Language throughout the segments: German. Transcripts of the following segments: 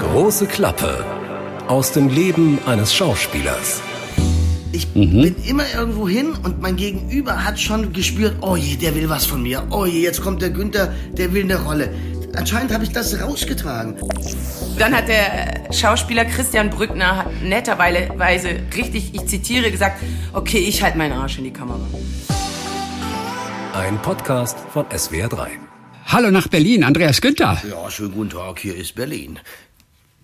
Große Klappe aus dem Leben eines Schauspielers. Ich bin immer irgendwo hin und mein Gegenüber hat schon gespürt, oh je, der will was von mir. Oh je, jetzt kommt der Günther, der will eine Rolle. Anscheinend habe ich das rausgetragen. Dann hat der Schauspieler Christian Brückner netterweise richtig, ich zitiere, gesagt, okay, ich halte meinen Arsch in die Kamera. Ein Podcast von SWR3. Hallo nach Berlin, Andreas Günther. Ja, schönen guten Tag, hier ist Berlin.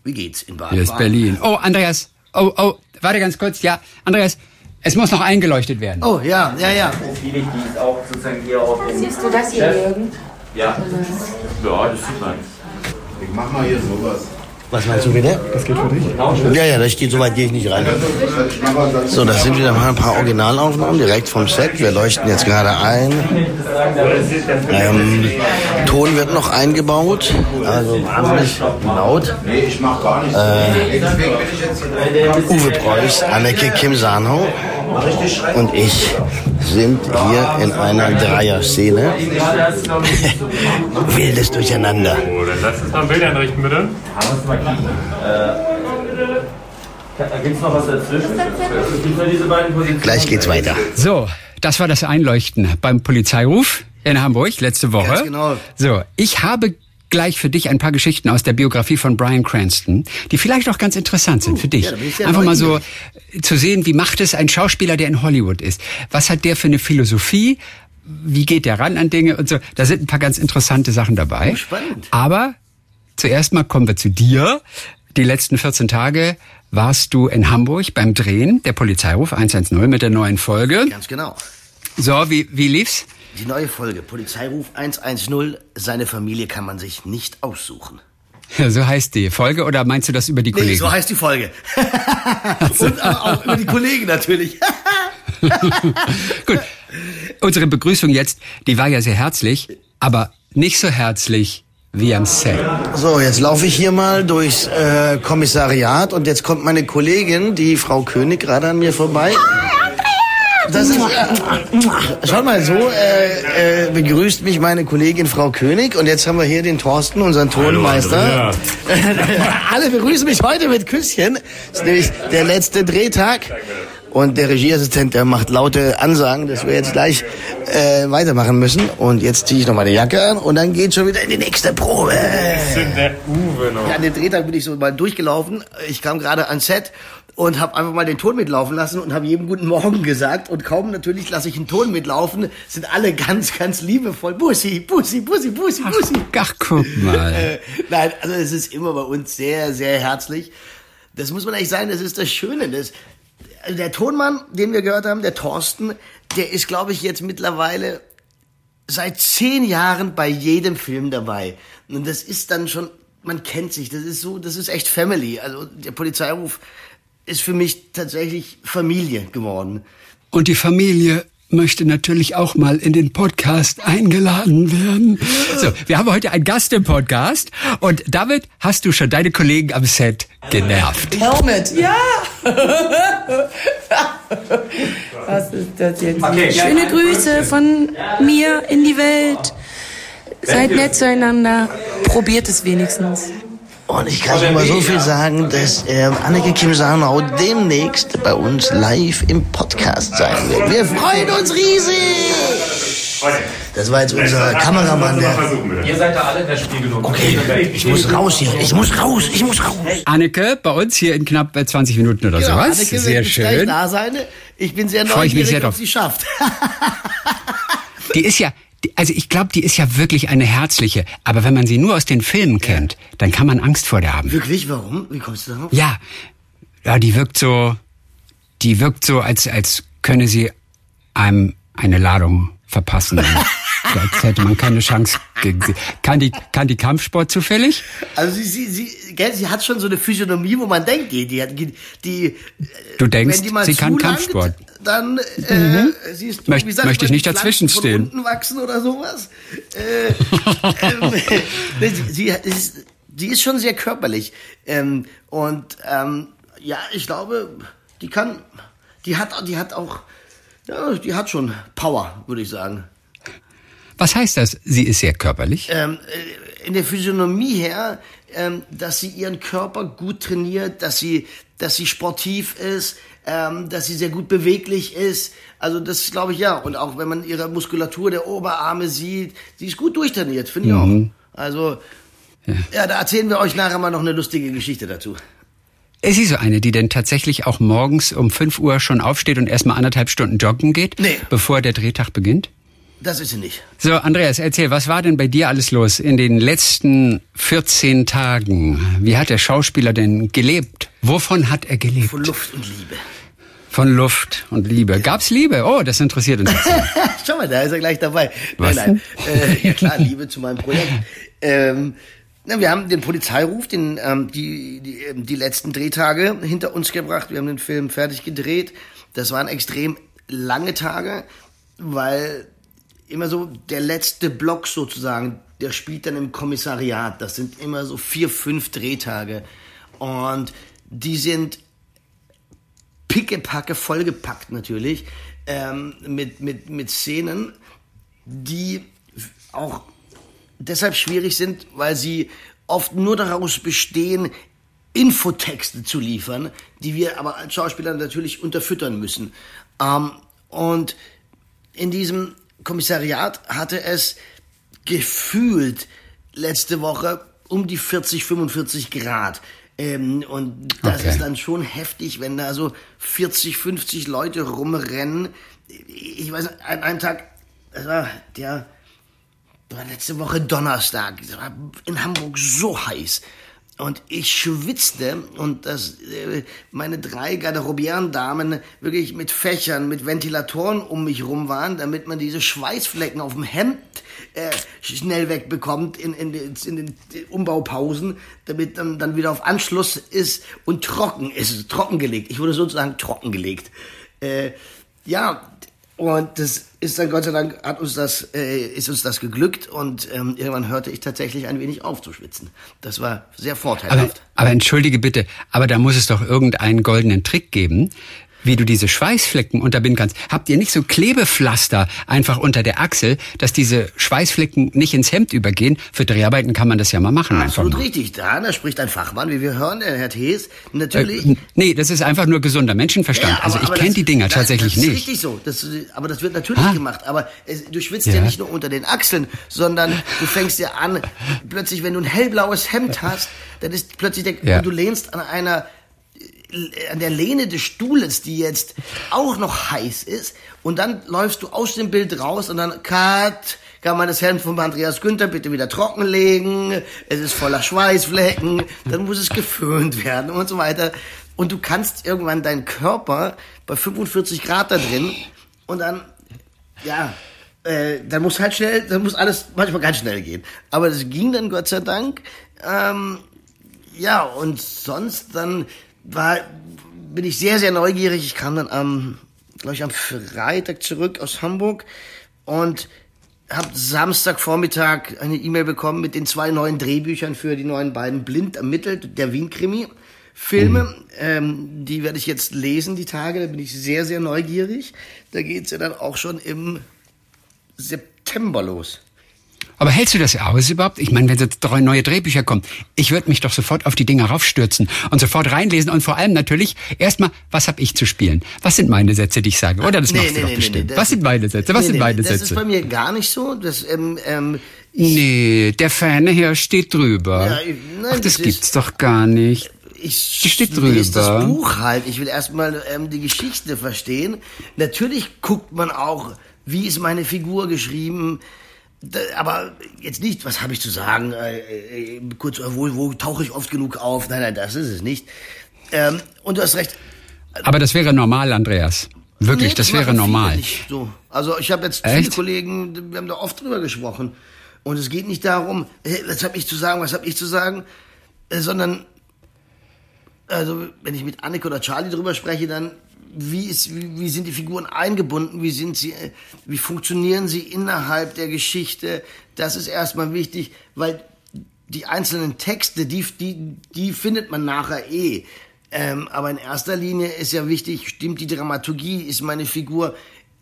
Wie geht's in Baden? Hier ist Berlin. Oh, Andreas. Oh, oh, warte ganz kurz. Ja, Andreas, es muss noch eingeleuchtet werden. Oh, ja, ja, ja. Profile, die auch sozusagen hier auf dem Siehst du das hier, Jürgen? Ja. Ja, das sieht man. Ich mach mal hier sowas. Was meinst du wieder? Das geht für dich? Ja, ja, das geht, so weit gehe ich nicht rein. So, das sind wieder mal ein paar Originalaufnahmen direkt vom Set. Wir leuchten jetzt gerade ein. Ähm, Ton wird noch eingebaut, also wahnsinnig laut. Nee, ich mach gar nichts. Uwe Preuß, Anneke Kim Sanau und ich sind hier in einer Dreier-Szene. Wildes Durcheinander. Oh, dann lass uns mal ein Bild einrichten, bitte. Gibt es noch was dazwischen? Gibt es diese beiden Positionen? Gleich geht's weiter. So, das war das Einleuchten beim Polizeiruf in Hamburg letzte Woche. Ganz genau. So, ich habe gleich für dich ein paar Geschichten aus der Biografie von Brian Cranston, die vielleicht auch ganz interessant sind für dich. ja, Einfach mal so zu sehen, wie macht es ein Schauspieler, der in Hollywood ist? Was hat der für eine Philosophie? Wie geht der ran an Dinge und so? Da sind ein paar ganz interessante Sachen dabei. Oh, spannend. Aber zuerst mal kommen wir zu dir. Die letzten 14 Tage warst du in Hamburg beim Drehen der Polizeiruf 110 mit der neuen Folge. Ganz genau. So, wie, wie lief's? Die neue Folge, Polizeiruf 110, seine Familie kann man sich nicht aussuchen. Ja, so heißt die Folge oder meinst du das über die Nee, Kollegen? so heißt die Folge. Und auch auch über die Kollegen natürlich. Gut. Unsere Begrüßung jetzt, die war ja sehr herzlich, aber nicht so herzlich wie am Set. So, jetzt laufe ich hier mal durchs äh, Kommissariat und jetzt kommt meine Kollegin, die Frau König, gerade an mir vorbei. Das ist, äh, schaut mal, so äh, äh, begrüßt mich meine Kollegin Frau König und jetzt haben wir hier den Thorsten, unseren Tonmeister. Alle begrüßen mich heute mit Küsschen. Das ist nämlich der letzte Drehtag. Und der Regieassistent, der macht laute Ansagen, dass wir jetzt gleich äh, weitermachen müssen. Und jetzt ziehe ich noch die Jacke an und dann geht schon wieder in die nächste Probe. Sind der Uwe noch. Ja, an dem Drehtag bin ich so mal durchgelaufen. Ich kam gerade ans Set und habe einfach mal den Ton mitlaufen lassen und habe jedem guten Morgen gesagt. Und kaum natürlich lasse ich einen Ton mitlaufen, sind alle ganz, ganz liebevoll. Bussi, Bussi, Bussi, Bussi, Bussi. Ach, guck mal. Äh, nein, also es ist immer bei uns sehr, sehr herzlich. Das muss man echt sagen, das ist das Schöne. Das, also der Tonmann, den wir gehört haben, der Thorsten, der ist, glaube ich, jetzt mittlerweile seit zehn Jahren bei jedem Film dabei. Und das ist dann schon, man kennt sich, das ist so, das ist echt Family. Also der Polizeiruf ist für mich tatsächlich Familie geworden. Und die Familie möchte natürlich auch mal in den Podcast eingeladen werden. So, wir haben heute einen Gast im Podcast und damit hast du schon deine Kollegen am Set genervt. Helmet, ja! Was ist das jetzt? Schöne Grüße von mir in die Welt. Seid nett zueinander. Probiert es wenigstens. Und ich kann schon mal so viel sagen, dass ähm, Anneke Kim Sanau demnächst bei uns live im Podcast sein wird. Wir freuen uns riesig! Das war jetzt unser Kameramann, der... Ihr seid da alle in der Spiegelung. Okay, ich muss raus hier. Ich muss raus. Ich muss raus. Anneke, bei uns hier in knapp äh, 20 Minuten oder Genau, sowas. Anneke Sehr schön. da sein. Ich bin sehr Freu ich mich neugierig, sehr ob sie schafft. Die ist ja, also ich glaube, die ist ja wirklich eine herzliche. Aber wenn man sie nur aus den Filmen kennt, dann kann man Angst vor der haben. Wirklich? Warum? Wie kommst du darauf? Ja, ja, die wirkt so, die wirkt so, als als könne sie einem eine Ladung verpassen. als hätte man keine Chance gegen sie. Kann die, kann die Kampfsport zufällig? Also sie, sie, sie, gell, sie hat schon so eine Physiognomie, wo man denkt, die, die, die, Du denkst, wenn die mal sie kann Kampfsport. Dann äh, siehst du, Möcht- wie sagt möchte ich nicht. Von unten wachsen oder sowas. Äh, ähm, sie, sie, ist, die ist schon sehr körperlich. Ähm, und ähm, ja, ich glaube, die kann, die hat, die hat auch, ja, die hat schon Power, würde ich sagen. Was heißt das? Sie ist sehr körperlich. Ähm, äh, in der Physiognomie her, ähm, dass sie ihren Körper gut trainiert, dass sie, dass sie sportiv ist, ähm, dass sie sehr gut beweglich ist. Also das glaube ich ja. Und auch wenn man ihre Muskulatur der Oberarme sieht, sie ist gut durchtrainiert, finde ich Mhm. auch. Also ja. da erzählen wir euch nachher mal noch eine lustige Geschichte dazu. Ist sie so eine, die denn tatsächlich auch morgens um 5 Uhr schon aufsteht und erstmal anderthalb Stunden joggen geht, Nee. bevor der Drehtag beginnt? Das ist sie nicht. So, Andreas, erzähl, was war denn bei dir alles los in den letzten 14 Tagen? Wie hat der Schauspieler denn gelebt? Wovon hat er gelebt? Von Luft und Liebe. Von Luft und Liebe. Gab's Liebe? Oh, das interessiert uns. Schau mal, da ist er gleich dabei. Was Nein, nein. Äh, ja klar, Liebe zu meinem Projekt. Ähm, na, wir haben den Polizeiruf, den, ähm, die, die, ähm, die letzten Drehtage hinter uns gebracht. Wir haben den Film fertig gedreht. Das waren extrem lange Tage, weil immer so der letzte Block sozusagen, der spielt dann im Kommissariat. Das sind immer so vier, fünf Drehtage. Und die sind pickepacke vollgepackt natürlich ähm, mit, mit, mit Szenen, die auch deshalb schwierig sind, weil sie oft nur daraus bestehen, Infotexte zu liefern, die wir aber als Schauspieler natürlich unterfüttern müssen. Ähm, und in diesem Kommissariat hatte es gefühlt letzte Woche um die 40, 45 Grad. Ähm, und das Okay. ist dann schon heftig, wenn da so 40, 50 Leute rumrennen. Ich weiß, an einem Tag, das war der war letzte Woche Donnerstag. Es war in Hamburg so heiß. Und ich schwitzte und das, äh, meine drei Garderobieren-Damen wirklich mit Fächern, mit Ventilatoren um mich rum waren, damit man diese Schweißflecken auf dem Hemd äh, schnell wegbekommt in, in, den- in den Umbaupausen, damit dann, dann wieder auf Anschluss ist und trocken ist, trockengelegt. Ich wurde sozusagen trockengelegt. Äh, ja, und das ist dann Gott sei Dank hat uns das äh, ist uns das geglückt und ähm, irgendwann hörte ich tatsächlich ein wenig auf zu schwitzen. Das war sehr Aber, vorteilhaft. aber entschuldige bitte, aber da muss es doch irgendeinen goldenen Trick geben, wie du diese Schweißflecken unterbinden kannst. Habt ihr nicht so Klebepflaster einfach unter der Achsel, dass diese Schweißflecken nicht ins Hemd übergehen? Für Dreharbeiten kann man das ja mal machen. Einfach Absolut mal. richtig. Da, da spricht ein Fachmann, wie wir hören, der Herr Thees. Natürlich. Äh, nee, das ist einfach nur gesunder Menschenverstand. Ja, also aber- ich aber kenne die Dinger das, tatsächlich das ist nicht. richtig so. Das, aber das wird natürlich Ah. gemacht. Aber es, du schwitzt ja. Ja. nicht nur unter den Achseln, sondern du fängst ja an, plötzlich, wenn du ein hellblaues Hemd hast, dann ist plötzlich der, Ja. du lehnst an einer an der Lehne des Stuhles, die jetzt auch noch heiß ist, und dann läufst du aus dem Bild raus und dann cut, kann man das Hemd von Andreas Günther bitte wieder trockenlegen, es ist voller Schweißflecken, dann muss es geföhnt werden und so weiter. Und du kannst irgendwann deinen Körper bei 45 Grad da drin und dann, ja, äh, dann muss halt schnell, dann muss alles manchmal ganz schnell gehen. Aber das ging dann Gott sei Dank. Ähm, ja, und sonst dann war, bin ich sehr, sehr neugierig. Ich kam dann am, glaube ich, am Freitag zurück aus Hamburg und habe Samstagvormittag eine E-Mail bekommen mit den zwei neuen Drehbüchern für die neuen beiden Blind ermittelt, der Wien-Krimi. Filme, ähm, die werde ich jetzt lesen, die Tage, da bin ich sehr, sehr neugierig. Da geht's ja dann auch schon im September los. Aber hältst du das aus überhaupt? Ich meine, wenn jetzt drei neue Drehbücher kommen, ich würde mich doch sofort auf die Dinger raufstürzen und sofort reinlesen und vor allem natürlich erstmal, was habe ich zu spielen? Was sind meine Sätze, die ich sage? Oder das machst du doch bestimmt. das was sind ist- meine Sätze? Was nee, sind nee, meine Das ist Sätze? bei mir gar nicht so. Das, ähm, ähm, Nee, der Fernseher steht drüber. Ja, nein, Ach, das, das ist- gibt's doch gar nicht. ich Die steht lese das drüber. Buch halt. Ich will erstmal ähm, die Geschichte verstehen. Natürlich guckt man auch, wie ist meine Figur geschrieben. Aber jetzt nicht, was habe ich zu sagen? Äh, äh, kurz, äh, wo, wo tauche ich oft genug auf? Nein, nein, das ist es nicht. Ähm, und du hast recht. Aber das wäre normal, Andreas. Wirklich, Nee, das wäre machen viele normal. So. Also ich habe jetzt viele Echt? Kollegen, wir haben da oft drüber gesprochen. Und es geht nicht darum, hey, was habe ich zu sagen, was habe ich zu sagen, sondern also wenn ich mit Annika oder Charlie drüber spreche, dann wie, ist, wie, wie sind die Figuren eingebunden, wie sind sie, äh, wie funktionieren sie innerhalb der Geschichte? Das ist erstmal wichtig, weil die einzelnen Texte, die, die, die findet man nachher eh. Ähm, aber in erster Linie ist ja wichtig, stimmt die Dramaturgie, ist meine Figur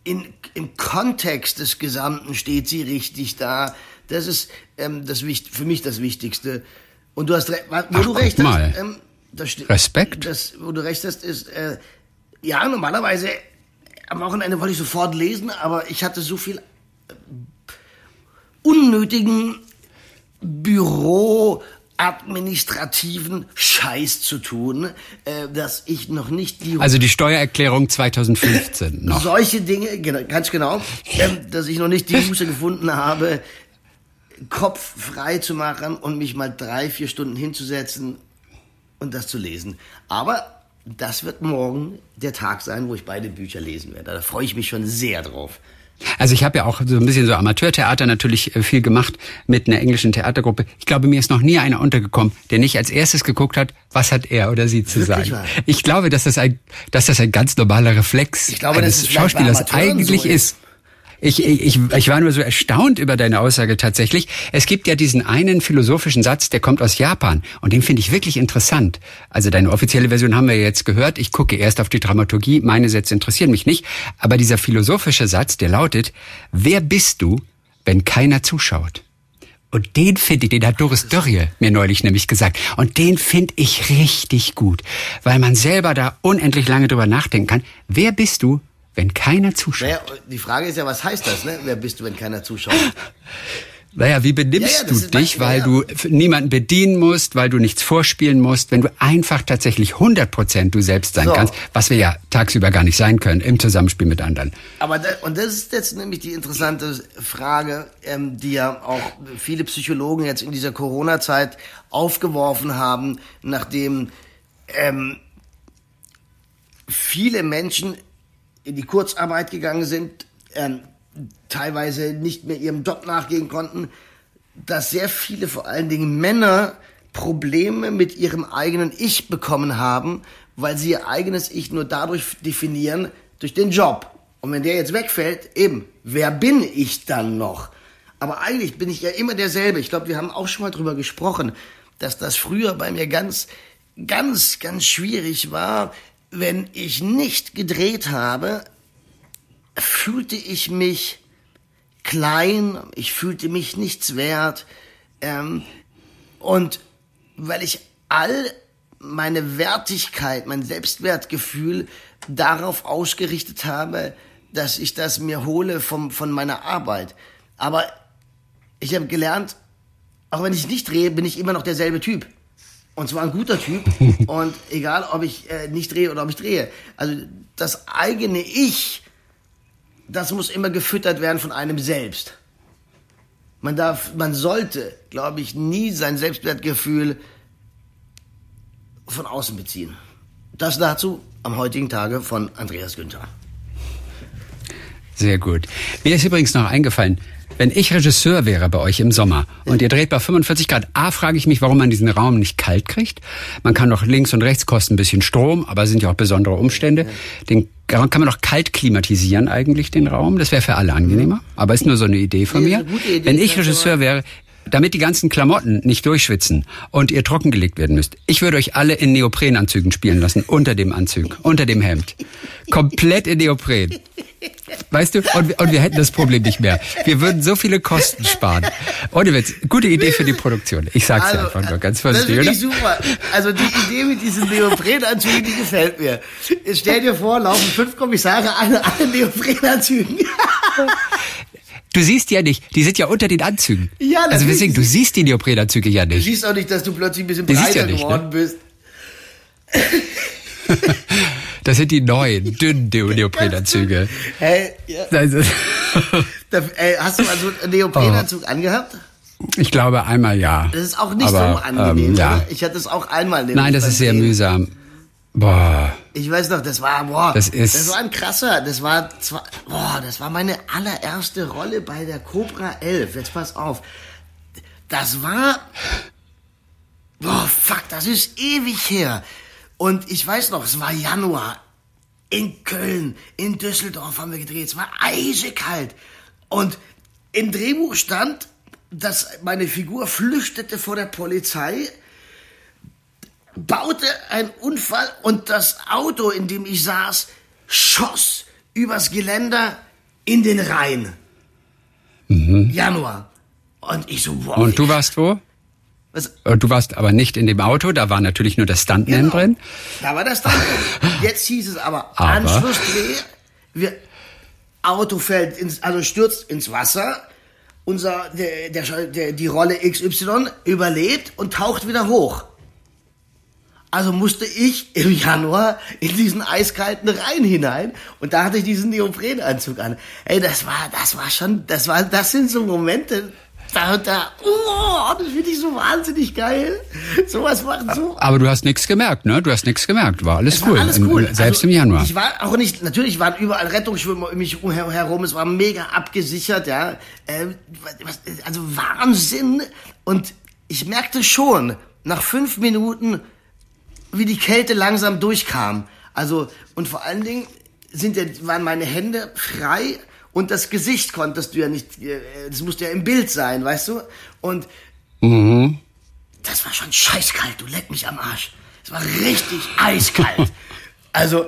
in, im Kontext des Gesamten steht sie richtig da. Das ist ähm, das für mich das Wichtigste. Und du hast wo Ach, du recht mal. hast. Ähm, das Respekt. Das, wo du recht hast, ist, äh, ja, normalerweise am Wochenende wollte ich sofort lesen, aber ich hatte so viel äh, unnötigen Büro administrativen Scheiß zu tun, äh, dass ich noch nicht die Also die Steuererklärung 2015 noch. solche Dinge, genau, ganz genau, ähm, dass ich noch nicht die Muße gefunden habe, Kopf frei zu machen und mich mal drei, vier Stunden hinzusetzen und das zu lesen. Aber das wird morgen der Tag sein, wo ich beide Bücher lesen werde. Da freue ich mich schon sehr drauf. Also ich habe ja auch so ein bisschen so Amateurtheater natürlich äh, viel gemacht mit einer englischen Theatergruppe. Ich glaube, mir ist noch nie einer untergekommen, der nicht als erstes geguckt hat, was hat er oder sie zu Wirklich sagen. wahr? Ich glaube, dass das ein, dass das ein ganz normaler Reflex Ich glaube, eines Schauspielers eigentlich so ist. ist. Ich, ich, ich, war nur so erstaunt über deine Aussage tatsächlich. Es gibt ja diesen einen philosophischen Satz, der kommt aus Japan und den finde ich wirklich interessant. Also deine offizielle Version haben wir jetzt gehört. Ich gucke erst auf die Dramaturgie, meine Sätze interessieren mich nicht. Aber dieser philosophische Satz, der lautet, wer bist du, wenn keiner zuschaut? Und den finde ich, den hat Doris Dörrie mir neulich nämlich gesagt. Und den finde ich richtig gut, weil man selber da unendlich lange drüber nachdenken kann. Wer bist du, wenn keiner zuschaut? Naja, die Frage ist ja, was heißt das, ne? Wer bist du, wenn keiner zuschaut? Naja, wie benimmst Ja, ja, du dich, weil ja, du niemanden bedienen musst, weil du nichts vorspielen musst, wenn du einfach tatsächlich 100% du selbst sein So. kannst, was wir ja tagsüber gar nicht sein können im Zusammenspiel mit anderen. Aber da, und das ist jetzt nämlich die interessante Frage, ähm, die ja auch viele Psychologen jetzt in dieser Corona-Zeit aufgeworfen haben, nachdem ähm, viele Menschen in die Kurzarbeit gegangen sind, ähm, teilweise nicht mehr ihrem Job nachgehen konnten, dass sehr viele, vor allen Dingen Männer, Probleme mit ihrem eigenen Ich bekommen haben, weil sie ihr eigenes Ich nur dadurch definieren, durch den Job. Und wenn der jetzt wegfällt, eben, wer bin ich dann noch? Aber eigentlich bin ich ja immer derselbe. Ich glaube, wir haben auch schon mal drüber gesprochen, dass das früher bei mir ganz, ganz, ganz schwierig war. Wenn ich nicht gedreht habe, fühlte ich mich klein, ich fühlte mich nichts wert. Ähm, und weil ich all meine Wertigkeit, mein Selbstwertgefühl darauf ausgerichtet habe, dass ich das mir hole vom, von meiner Arbeit. Aber ich habe gelernt, auch wenn ich nicht drehe, bin ich immer noch derselbe Typ. Und zwar ein guter Typ. Und egal, ob ich äh, nicht drehe oder ob ich drehe. Also das eigene Ich, das muss immer gefüttert werden von einem selbst. Man darf, man sollte, glaube ich, nie sein Selbstwertgefühl von außen beziehen. Das dazu am heutigen Tage von Andreas Günther. Sehr gut. Mir ist übrigens noch eingefallen, wenn ich Regisseur wäre bei euch im Sommer und ihr dreht bei 45 Grad, A, frage ich mich, warum man diesen Raum nicht kalt kriegt. Man kann doch links und rechts kosten ein bisschen Strom, aber sind ja auch besondere Umstände. Den kann man doch kalt klimatisieren eigentlich, den Raum. Das wäre für alle angenehmer. Aber ist nur so eine Idee von mir. Wenn ich Regisseur wäre, damit die ganzen Klamotten nicht durchschwitzen und ihr trockengelegt werden müsst, ich würde euch alle in Neoprenanzügen spielen lassen, unter dem Anzug, unter dem Hemd. Komplett in Neopren. Weißt du, und, wir- und wir hätten das Problem nicht mehr. Wir würden so viele Kosten sparen. Ohne Witz, gute Idee für die Produktion. Ich sag's dir einfach nur ganz Also, das finde ich super. Also die Idee mit diesen Neoprenanzügen, die gefällt mir. Jetzt stell dir vor, laufen fünf Kommissare alle, alle Neoprenanzügen. Du siehst ja nicht, die sind ja unter den Anzügen. Ja, Also deswegen, du siehst die Neoprenanzüge ja Du nicht. siehst auch nicht, dass du plötzlich ein bisschen Die breiter ja nicht, geworden ne? bist. Das sind die neuen, dünnen Neo- Neoprenanzüge. Hey, ja, da, ey, hast du mal so einen Neoprenanzug Oh. angehabt? ich glaube einmal ja. Das ist auch nicht Aber, so angenehm. Ähm, ja. Ich hatte es auch einmal. Nein, das ist sehr mühsam. Boah. Ich weiß noch, das war, boah, Das ist- das war ein krasser, das war, zwar, boah, das war meine allererste Rolle bei der Cobra 11. Jetzt pass auf. Das war, boah, fuck, das ist ewig her. Und ich weiß noch, es war Januar. In Köln, in Düsseldorf haben wir gedreht. Es war eisekalt. Und im Drehbuch stand, dass meine Figur flüchtete vor der Polizei baute einen Unfall und das Auto, in dem ich saß, schoss übers Geländer in den Rhein. Januar. Und ich so. Mhm. Und du warst wo? Was? Und Du warst aber nicht in dem Auto, da war natürlich nur das Stuntman Genau. drin. Da war das dann. Jetzt hieß es aber, Aber? Anschlussdreh, wir, Auto fällt ins, also stürzt ins Wasser. Unser, der, der, der, die Rolle XY überlebt und taucht wieder hoch. Also musste ich im Januar in diesen eiskalten Rhein hinein und da hatte ich diesen Neoprenanzug an. Ey, das war, das war schon, das war, das sind so Momente, da, da, oh, das finde ich so wahnsinnig geil. Sowas macht so Aber du hast nichts gemerkt, ne? Du hast nichts gemerkt. War alles es cool. War alles In- cool. Selbst also, im Januar. Ich war auch nicht, natürlich waren überall Rettungsschwimmer um mich her- herum, es war mega abgesichert, ja. Äh, was, also Wahnsinn. Und ich merkte schon, nach fünf Minuten, wie die Kälte langsam durchkam. Also, und vor allen Dingen sind waren meine Hände frei und das Gesicht konntest du ja nicht, äh, das musste ja im Bild sein, weißt du? Und Mhm. das war schon scheißkalt, du leck mich am Arsch. Es war richtig eiskalt. Also,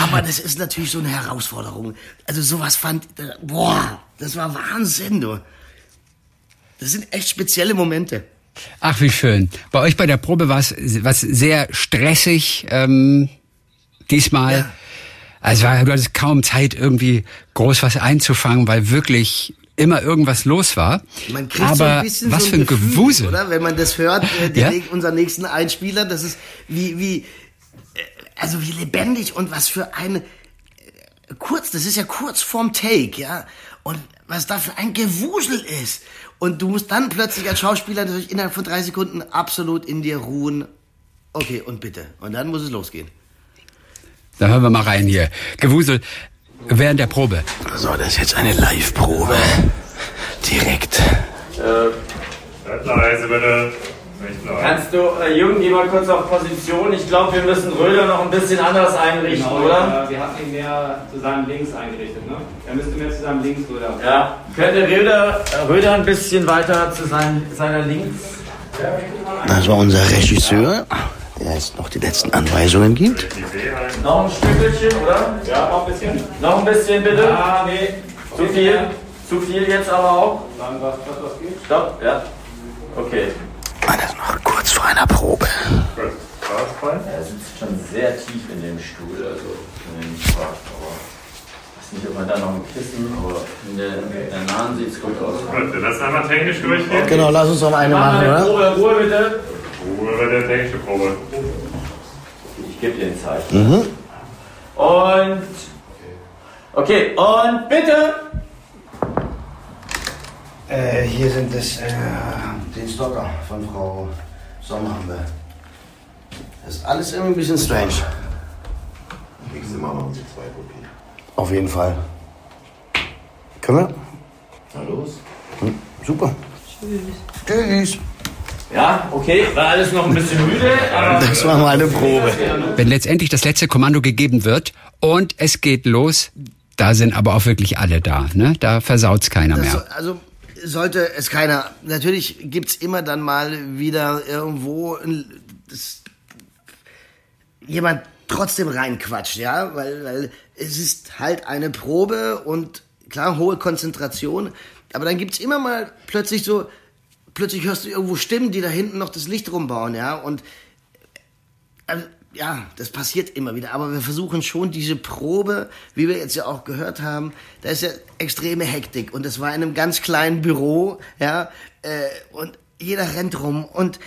aber das ist natürlich so eine Herausforderung. Also sowas fand, boah, das war Wahnsinn, du. Das sind echt spezielle Momente. Ach, wie schön. Bei euch bei der Probe war es was sehr stressig ähm, diesmal. Ja. Also war- du hattest kaum Zeit, irgendwie groß was einzufangen, weil wirklich immer irgendwas los war. Man kriegt Aber so ein bisschen was so für ein Gefühl, Gewusel. oder? Wenn man das hört, äh, die, Ja? unseren nächsten Einspieler, das ist wie, wie, äh, also wie lebendig und was für ein, äh, kurz, das ist ja kurz vorm Take, ja. Und was da für ein Gewusel ist. Und du musst dann plötzlich als Schauspieler natürlich innerhalb von drei Sekunden absolut in dir ruhen. Okay, und bitte. Und dann muss es losgehen. Da hören wir mal rein hier. Gewusel während der Probe. So, das ist jetzt eine Live-Probe. Direkt. Seid leise, bitte. Kannst du, äh, Jürgen, geh mal kurz auf Position. Ich glaube, wir müssen Röder noch ein bisschen anders einrichten, Genau, oder? äh, wir hatten ihn mehr zu seinem Links eingerichtet, ne? Er müsste mehr zu seinem Links oder. Ja. Könnte Röder, äh, Röder ein bisschen weiter zu sein, seiner Links? Das war unser Regisseur, der jetzt noch die letzten Anweisungen gibt. Noch ein Stückchen, oder? Ja, noch ein bisschen. Noch ein bisschen, bitte. Ah, nee. Zu viel? Zu viel jetzt aber auch? Sagen, was, was, was geht? Stopp, ja. Okay. Das ist noch kurz vor einer Probe. Gut. Er sitzt schon sehr tief in dem Stuhl, also wenn ihr mich fragt, aber ich weiß nicht, ob man da noch ein Kissen, aber in der, in der Nahen sieht es gut aus. Gut, lassen einmal technisch durchgehen. Genau, lass uns noch eine Mach machen, oder? Probe, Ruhe bitte. Bei der technischen Probe. Ich gebe dir ein Zeichen. Und. Okay, und bitte! Äh, hier sind es, äh, den Stocker von Frau Sommer haben wir. Das ist alles irgendwie ein bisschen strange. Nächstes Mal machen Sie zwei Kopien. Auf jeden Fall. Können wir? Na los. Hm, super. Tschüss. Tschüss. Ja, okay, war alles noch ein bisschen müde, aber. Das war mal eine Probe. Wenn letztendlich das letzte Kommando gegeben wird und es geht los, da sind aber auch wirklich alle da. Ne? Da versaut's keiner Das so, mehr. also sollte es keiner. Natürlich gibt's immer dann mal wieder irgendwo ein, das, jemand trotzdem reinquatscht, ja, weil, weil es ist halt eine Probe und klar hohe Konzentration, aber dann gibt's immer mal plötzlich so, plötzlich hörst du irgendwo Stimmen, die da hinten noch das Licht rumbauen, ja, und also, ja, das passiert immer wieder, aber wir versuchen schon diese Probe, wie wir jetzt ja auch gehört haben, da ist ja extreme Hektik und das war in einem ganz kleinen Büro, ja, äh, und jeder rennt rum und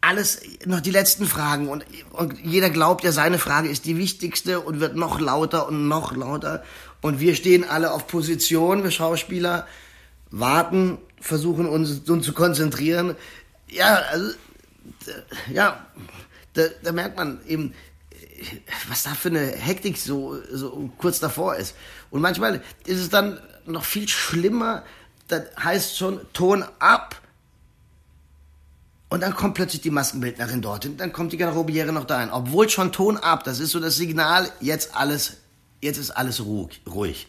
alles, noch die letzten Fragen und, und jeder glaubt ja, seine Frage ist die wichtigste und wird noch lauter und noch lauter und wir stehen alle auf Position, wir Schauspieler, warten, versuchen uns, uns zu konzentrieren. Ja, also, d- ja, da, da merkt man eben, äh, was da für eine Hektik so, so kurz davor ist. Und manchmal ist es dann noch viel schlimmer, das heißt schon Ton ab. Und dann kommt plötzlich die Maskenbildnerin dorthin, dann kommt die Garderobiere noch dahin. Obwohl schon Ton ab, das ist so das Signal, jetzt alles, jetzt ist alles ruhig. ruhig.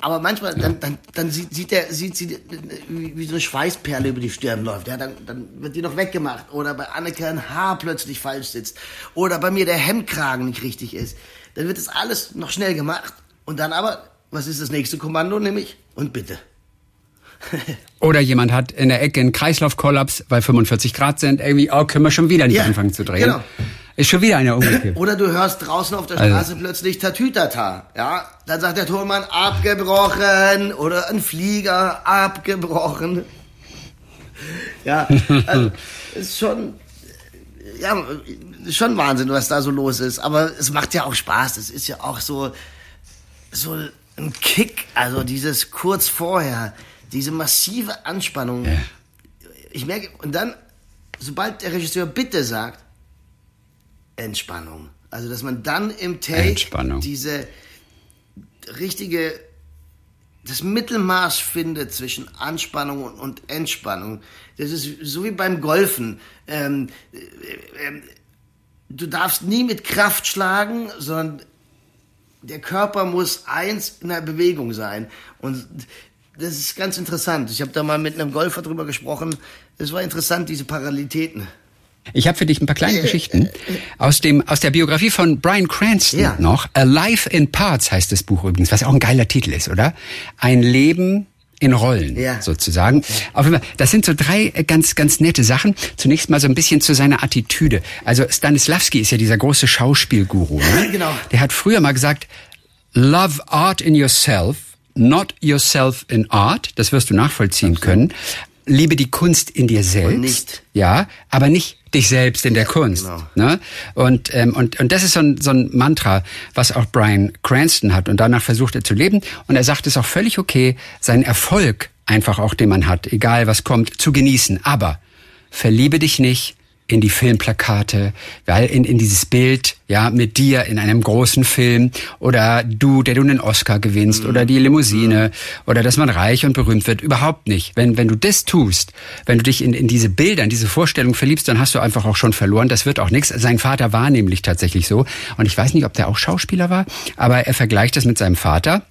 Aber manchmal, dann, dann, dann sieht, sieht, der, sieht sie, wie, so eine Schweißperle über die Stirn läuft. Ja, dann, dann wird die noch weggemacht. Oder bei Anneke ein Haar plötzlich falsch sitzt. Oder bei mir der Hemdkragen nicht richtig ist. Dann wird das alles noch schnell gemacht. Und dann aber was ist das nächste Kommando? Nämlich, und bitte. Oder jemand hat in der Ecke einen Kreislaufkollaps, weil 45 Grad sind. Irgendwie, oh, können wir schon wieder nicht Ja, anfangen zu drehen. genau. Ist schon wieder einer umgekippt. Oder du hörst draußen auf der Also- Straße plötzlich Tatütata. Ja, dann sagt der Tonmann abgebrochen oder ein Flieger abgebrochen. Ja, also, ist schon, ja, ist schon Wahnsinn, was da so los ist. Aber es macht ja auch Spaß. Es ist ja auch so, so ein Kick. Also dieses kurz vorher, diese massive Anspannung. Ich merke, und dann, sobald der Regisseur bitte sagt, Entspannung. Also, dass man dann im Take Entspannung. diese richtige, das Mittelmaß findet zwischen Anspannung und, und Entspannung. Das ist so wie beim Golfen. Ähm, äh, ähm, du darfst nie mit Kraft schlagen, sondern der Körper muss eins in der Bewegung sein. Und das ist ganz interessant. Ich habe da mal mit einem Golfer drüber gesprochen. Es war interessant, diese Parallelitäten. Ich habe für dich ein paar kleine Geschichten aus dem aus der Biografie von Brian Cranston Ja. noch. Alive in Parts heißt das Buch übrigens, was auch ein geiler Titel ist, oder? Ein Leben in Rollen Ja. sozusagen. Auf jeden Fall, das sind so drei äh, ganz ganz nette Sachen. Zunächst mal so ein bisschen zu seiner Attitüde. Also Stanislavski ist ja dieser große Schauspielguru. Ne? Genau. Der hat früher mal gesagt, love art in yourself, not yourself in art. Das wirst du nachvollziehen können. Liebe die Kunst in dir selbst. nicht. Ja, aber nicht dich selbst in der Kunst. genau. Ne? Und, ähm, und, und das ist so ein, so ein Mantra, was auch Brian Cranston hat. Und danach versucht er zu leben. Und er sagt, es ist auch völlig okay, seinen Erfolg einfach auch, den man hat, egal was kommt, zu genießen. Aber verliebe dich nicht in die Filmplakate, weil in, in dieses Bild, ja, mit dir in einem großen Film oder du, der du einen Oscar gewinnst oder die Limousine oder dass man reich und berühmt wird, überhaupt nicht. Wenn, wenn du das tust, wenn du dich in, in diese Bilder, in diese Vorstellung verliebst, dann hast du einfach auch schon verloren. Das wird auch nichts. Sein Vater war nämlich tatsächlich so. Und ich weiß nicht, ob der auch Schauspieler war, aber er vergleicht das mit seinem Vater.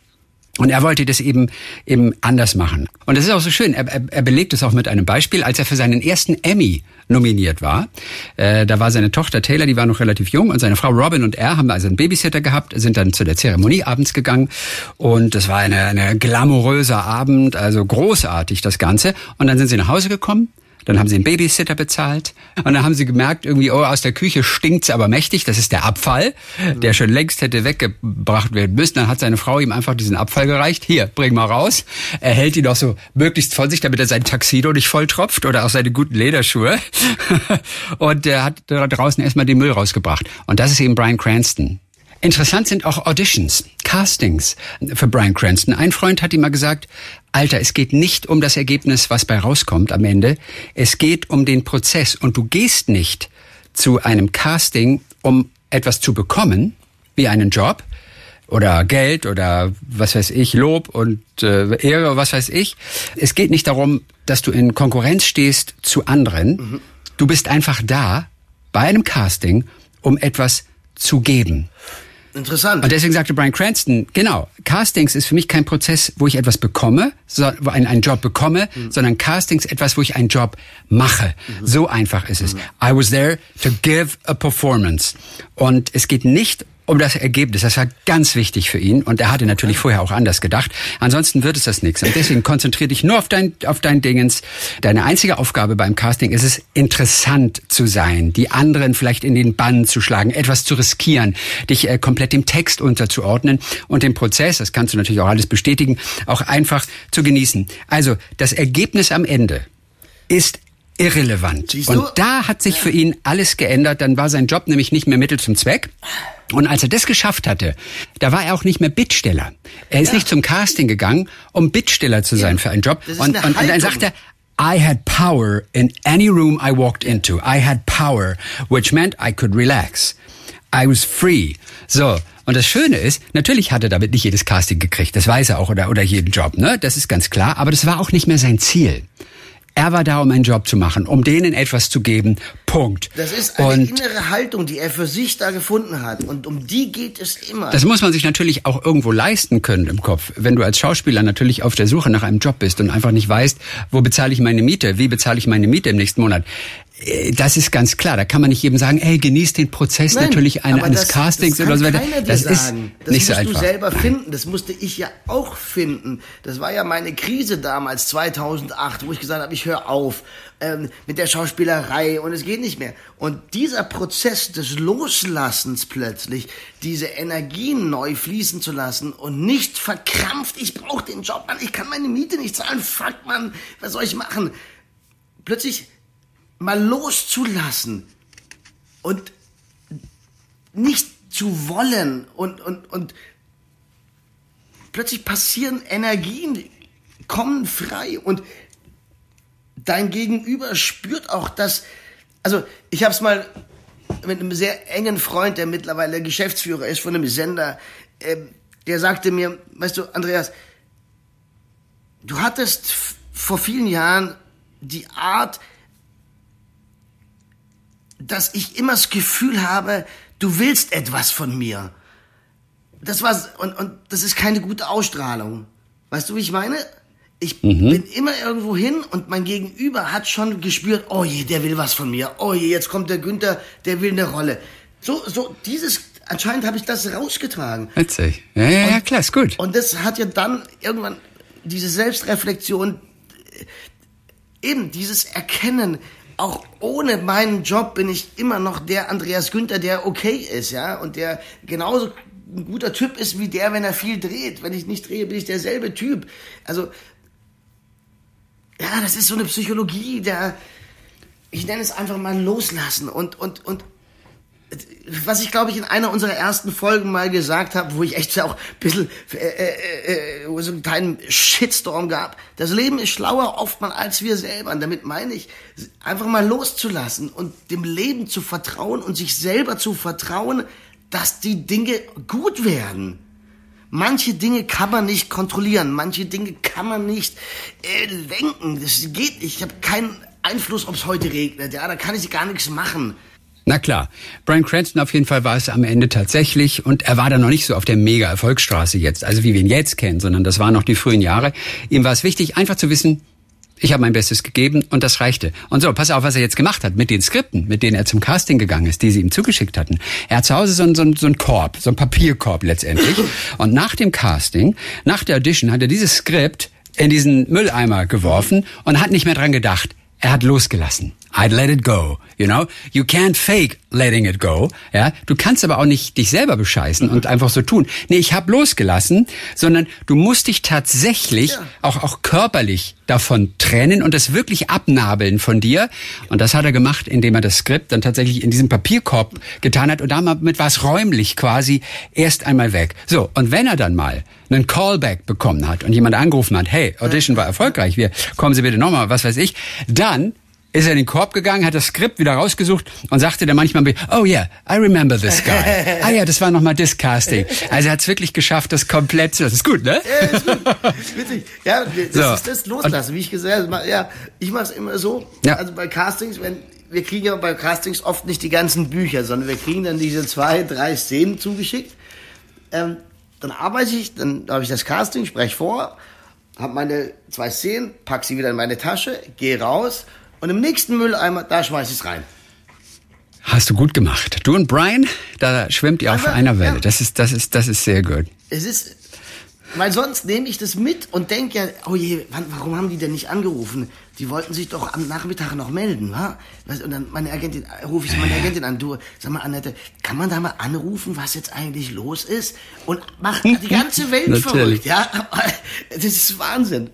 Und er wollte das eben eben anders machen. Und das ist auch so schön. Er, er, er belegt es auch mit einem Beispiel, als er für seinen ersten Emmy nominiert war. Äh, da war seine Tochter Taylor, die war noch relativ jung, und seine Frau Robin und er haben also einen Babysitter gehabt, sind dann zu der Zeremonie abends gegangen. Und das war eine, eine glamouröser Abend, also großartig das Ganze. Und dann sind sie nach Hause gekommen. Dann haben sie einen Babysitter bezahlt und dann haben sie gemerkt, irgendwie, oh, aus der Küche stinkt's aber mächtig. Das ist der Abfall, der schon längst hätte weggebracht werden müssen. Dann hat seine Frau ihm einfach diesen Abfall gereicht. Hier, bring mal raus. Er hält ihn auch so möglichst von sich, damit er sein Taxido nicht volltropft oder auch seine guten Lederschuhe. und er hat da draußen erstmal den Müll rausgebracht. Und das ist eben Brian Cranston. Interessant sind auch Auditions, Castings für Brian Cranston. Ein Freund hat ihm mal gesagt, Alter, es geht nicht um das Ergebnis, was bei rauskommt am Ende. Es geht um den Prozess. Und du gehst nicht zu einem Casting, um etwas zu bekommen, wie einen Job oder Geld oder was weiß ich, Lob und äh, Ehre, was weiß ich. Es geht nicht darum, dass du in Konkurrenz stehst zu anderen. Du bist einfach da bei einem Casting, um etwas zu geben. Interessant. Und deswegen sagte Brian Cranston, genau, Castings ist für mich kein Prozess, wo ich etwas bekomme, so, wo ein, einen Job bekomme, sondern Castings etwas, wo ich einen Job mache. So einfach ist es. I was there to give a performance. Und es geht nicht um das Ergebnis. Das war ganz wichtig für ihn. Und er hatte natürlich vorher auch anders gedacht. Ansonsten wird es das nichts. Und deswegen konzentriere dich nur auf dein, auf dein Dingens. Deine einzige Aufgabe beim Casting ist es, interessant zu sein, die anderen vielleicht in den Bann zu schlagen, etwas zu riskieren, dich äh, komplett dem Text unterzuordnen und den Prozess, das kannst du natürlich auch alles bestätigen, auch einfach zu genießen. Also, das Ergebnis am Ende ist irrelevant. Und da hat sich für ihn alles geändert. Dann war sein Job nämlich nicht mehr Mittel zum Zweck. Und als er das geschafft hatte, da war er auch nicht mehr Bittsteller. Er ist nicht zum Casting gegangen, um Bittsteller zu sein für einen Job. Und, und, und dann sagt er, I had power in any room I walked into. I had power, which meant I could relax. I was free. So. Und das Schöne ist, natürlich hat er damit nicht jedes Casting gekriegt. Das weiß er auch oder, oder jeden Job, ne? Das ist ganz klar. Aber das war auch nicht mehr sein Ziel. Er war da, um einen Job zu machen, um denen etwas zu geben. Punkt. Das ist eine Und innere Haltung, die er für sich da gefunden hat. Und um die geht es immer. Das muss man sich natürlich auch irgendwo leisten können im Kopf. Wenn du als Schauspieler natürlich auf der Suche nach einem Job bist und einfach nicht weißt, wo bezahle ich meine Miete, wie bezahle ich meine Miete im nächsten Monat. Äh, das ist ganz klar. Da kann man nicht jedem sagen, ey, genieß den Prozess Nein, natürlich ein, aber eines das, Castings das oder so weiter. Das ist sagen. Das nicht so musst einfach. du selber Nein. finden. Das musste ich ja auch finden. Das war ja meine Krise damals, 2008, wo ich gesagt habe, ich höre auf ähm, mit der Schauspielerei und es geht nicht mehr. Und dieser Prozess des Loslassens plötzlich, diese Energien neu fließen zu lassen und nicht verkrampft, ich brauche den Job, Mann, ich kann meine Miete nicht zahlen, fuck, Mann, was soll ich machen? Plötzlich mal loszulassen und nicht zu wollen und, und, und plötzlich passieren Energien, kommen frei und dein Gegenüber spürt auch das. Also ich habe es mal mit einem sehr engen Freund, der mittlerweile Geschäftsführer ist von einem Sender, ähm, der sagte mir, weißt du, Andreas, du hattest vor vielen Jahren die Art, dass ich immer das Gefühl habe, du willst etwas von mir. Das war und, und das ist keine gute Ausstrahlung. Weißt du, wie ich meine? Ich bin immer irgendwo hin und mein Gegenüber hat schon gespürt, oh je, der will was von mir. Oh je, jetzt kommt der Günther, der will eine Rolle. So, so dieses, anscheinend habe ich das rausgetragen. Witzig. Ja, ja, ja, klar, ist gut. Und das hat ja dann irgendwann diese Selbstreflexion, äh, eben dieses Erkennen, auch ohne meinen Job bin ich immer noch der Andreas Günther, der okay ist, ja, und der genauso ein guter Typ ist wie der, wenn er viel dreht. Wenn ich nicht drehe, bin ich derselbe Typ. Also, ja, das ist so eine Psychologie, der, ich nenne es einfach mal loslassen und, und, und, was ich glaube ich in einer unserer ersten Folgen mal gesagt habe, wo ich echt auch ein bisschen äh, äh, äh, wo es einen kleinen Shitstorm gab. Das Leben ist schlauer oftmals als wir selber. Und damit meine ich, einfach mal loszulassen und dem Leben zu vertrauen und sich selber zu vertrauen, dass die Dinge gut werden. Manche Dinge kann man nicht kontrollieren, manche Dinge kann man nicht äh, lenken. Das geht nicht. Ich habe keinen Einfluss, ob es heute regnet. Ja, da kann ich gar nichts machen. Na klar, Brian Cranston auf jeden Fall war es am Ende tatsächlich und er war da noch nicht so auf der mega Erfolgsstraße jetzt, also wie wir ihn jetzt kennen, sondern das waren noch die frühen Jahre. Ihm war es wichtig, einfach zu wissen, ich habe mein Bestes gegeben und das reichte. Und so, pass auf, was er jetzt gemacht hat mit den Skripten, mit denen er zum Casting gegangen ist, die sie ihm zugeschickt hatten. Er hat zu Hause so einen, so einen, so einen Korb, so einen Papierkorb letztendlich. Und nach dem Casting, nach der Audition, hat er dieses Skript in diesen Mülleimer geworfen und hat nicht mehr dran gedacht. Er hat losgelassen. I'd let it go. You know, you can't fake letting it go. Ja, du kannst aber auch nicht dich selber bescheißen und einfach so tun. Nee, ich habe losgelassen, sondern du musst dich tatsächlich auch auch körperlich davon trennen und das wirklich abnabeln von dir. Und das hat er gemacht, indem er das Skript dann tatsächlich in diesem Papierkorb getan hat und damit war es räumlich quasi erst einmal weg. So, und wenn er dann mal einen Callback bekommen hat und jemand angerufen hat, hey, Audition war erfolgreich, wir kommen Sie bitte nochmal, was weiß ich, dann ist er in den Korb gegangen, hat das Skript wieder rausgesucht und sagte dann manchmal, oh yeah, I remember this guy. ah ja, das war nochmal das Casting. Also er hat es wirklich geschafft, das komplett zu... Das ist gut, ne? Ja, ist gut. Witzig. Ja, das So. ist das Loslassen, wie ich gesagt habe. Ja, ich mache es immer so. Ja. Also bei Castings, wenn wir kriegen ja bei Castings oft nicht die ganzen Bücher, sondern wir kriegen dann diese zwei, drei Szenen zugeschickt. Ähm, dann arbeite ich, dann habe ich das Casting, spreche vor, habe meine zwei Szenen, pack sie wieder in meine Tasche, gehe raus und im nächsten Mülleimer, da schmeiß ich es rein. Hast du gut gemacht. Du und Brian, da schwimmt ihr auf einer Welle. ja. Das ist, das ist, das ist sehr gut. Es ist, weil sonst nehme ich das mit und denke ja, oh je, warum haben die denn nicht angerufen? Die wollten sich doch am Nachmittag noch melden, wa? Und dann meine Agentin, rufe ich meine Agentin an, du, sag mal, Annette, kann man da mal anrufen, was jetzt eigentlich los ist? Und macht die ganze Welt verrückt, ja? Das ist Wahnsinn.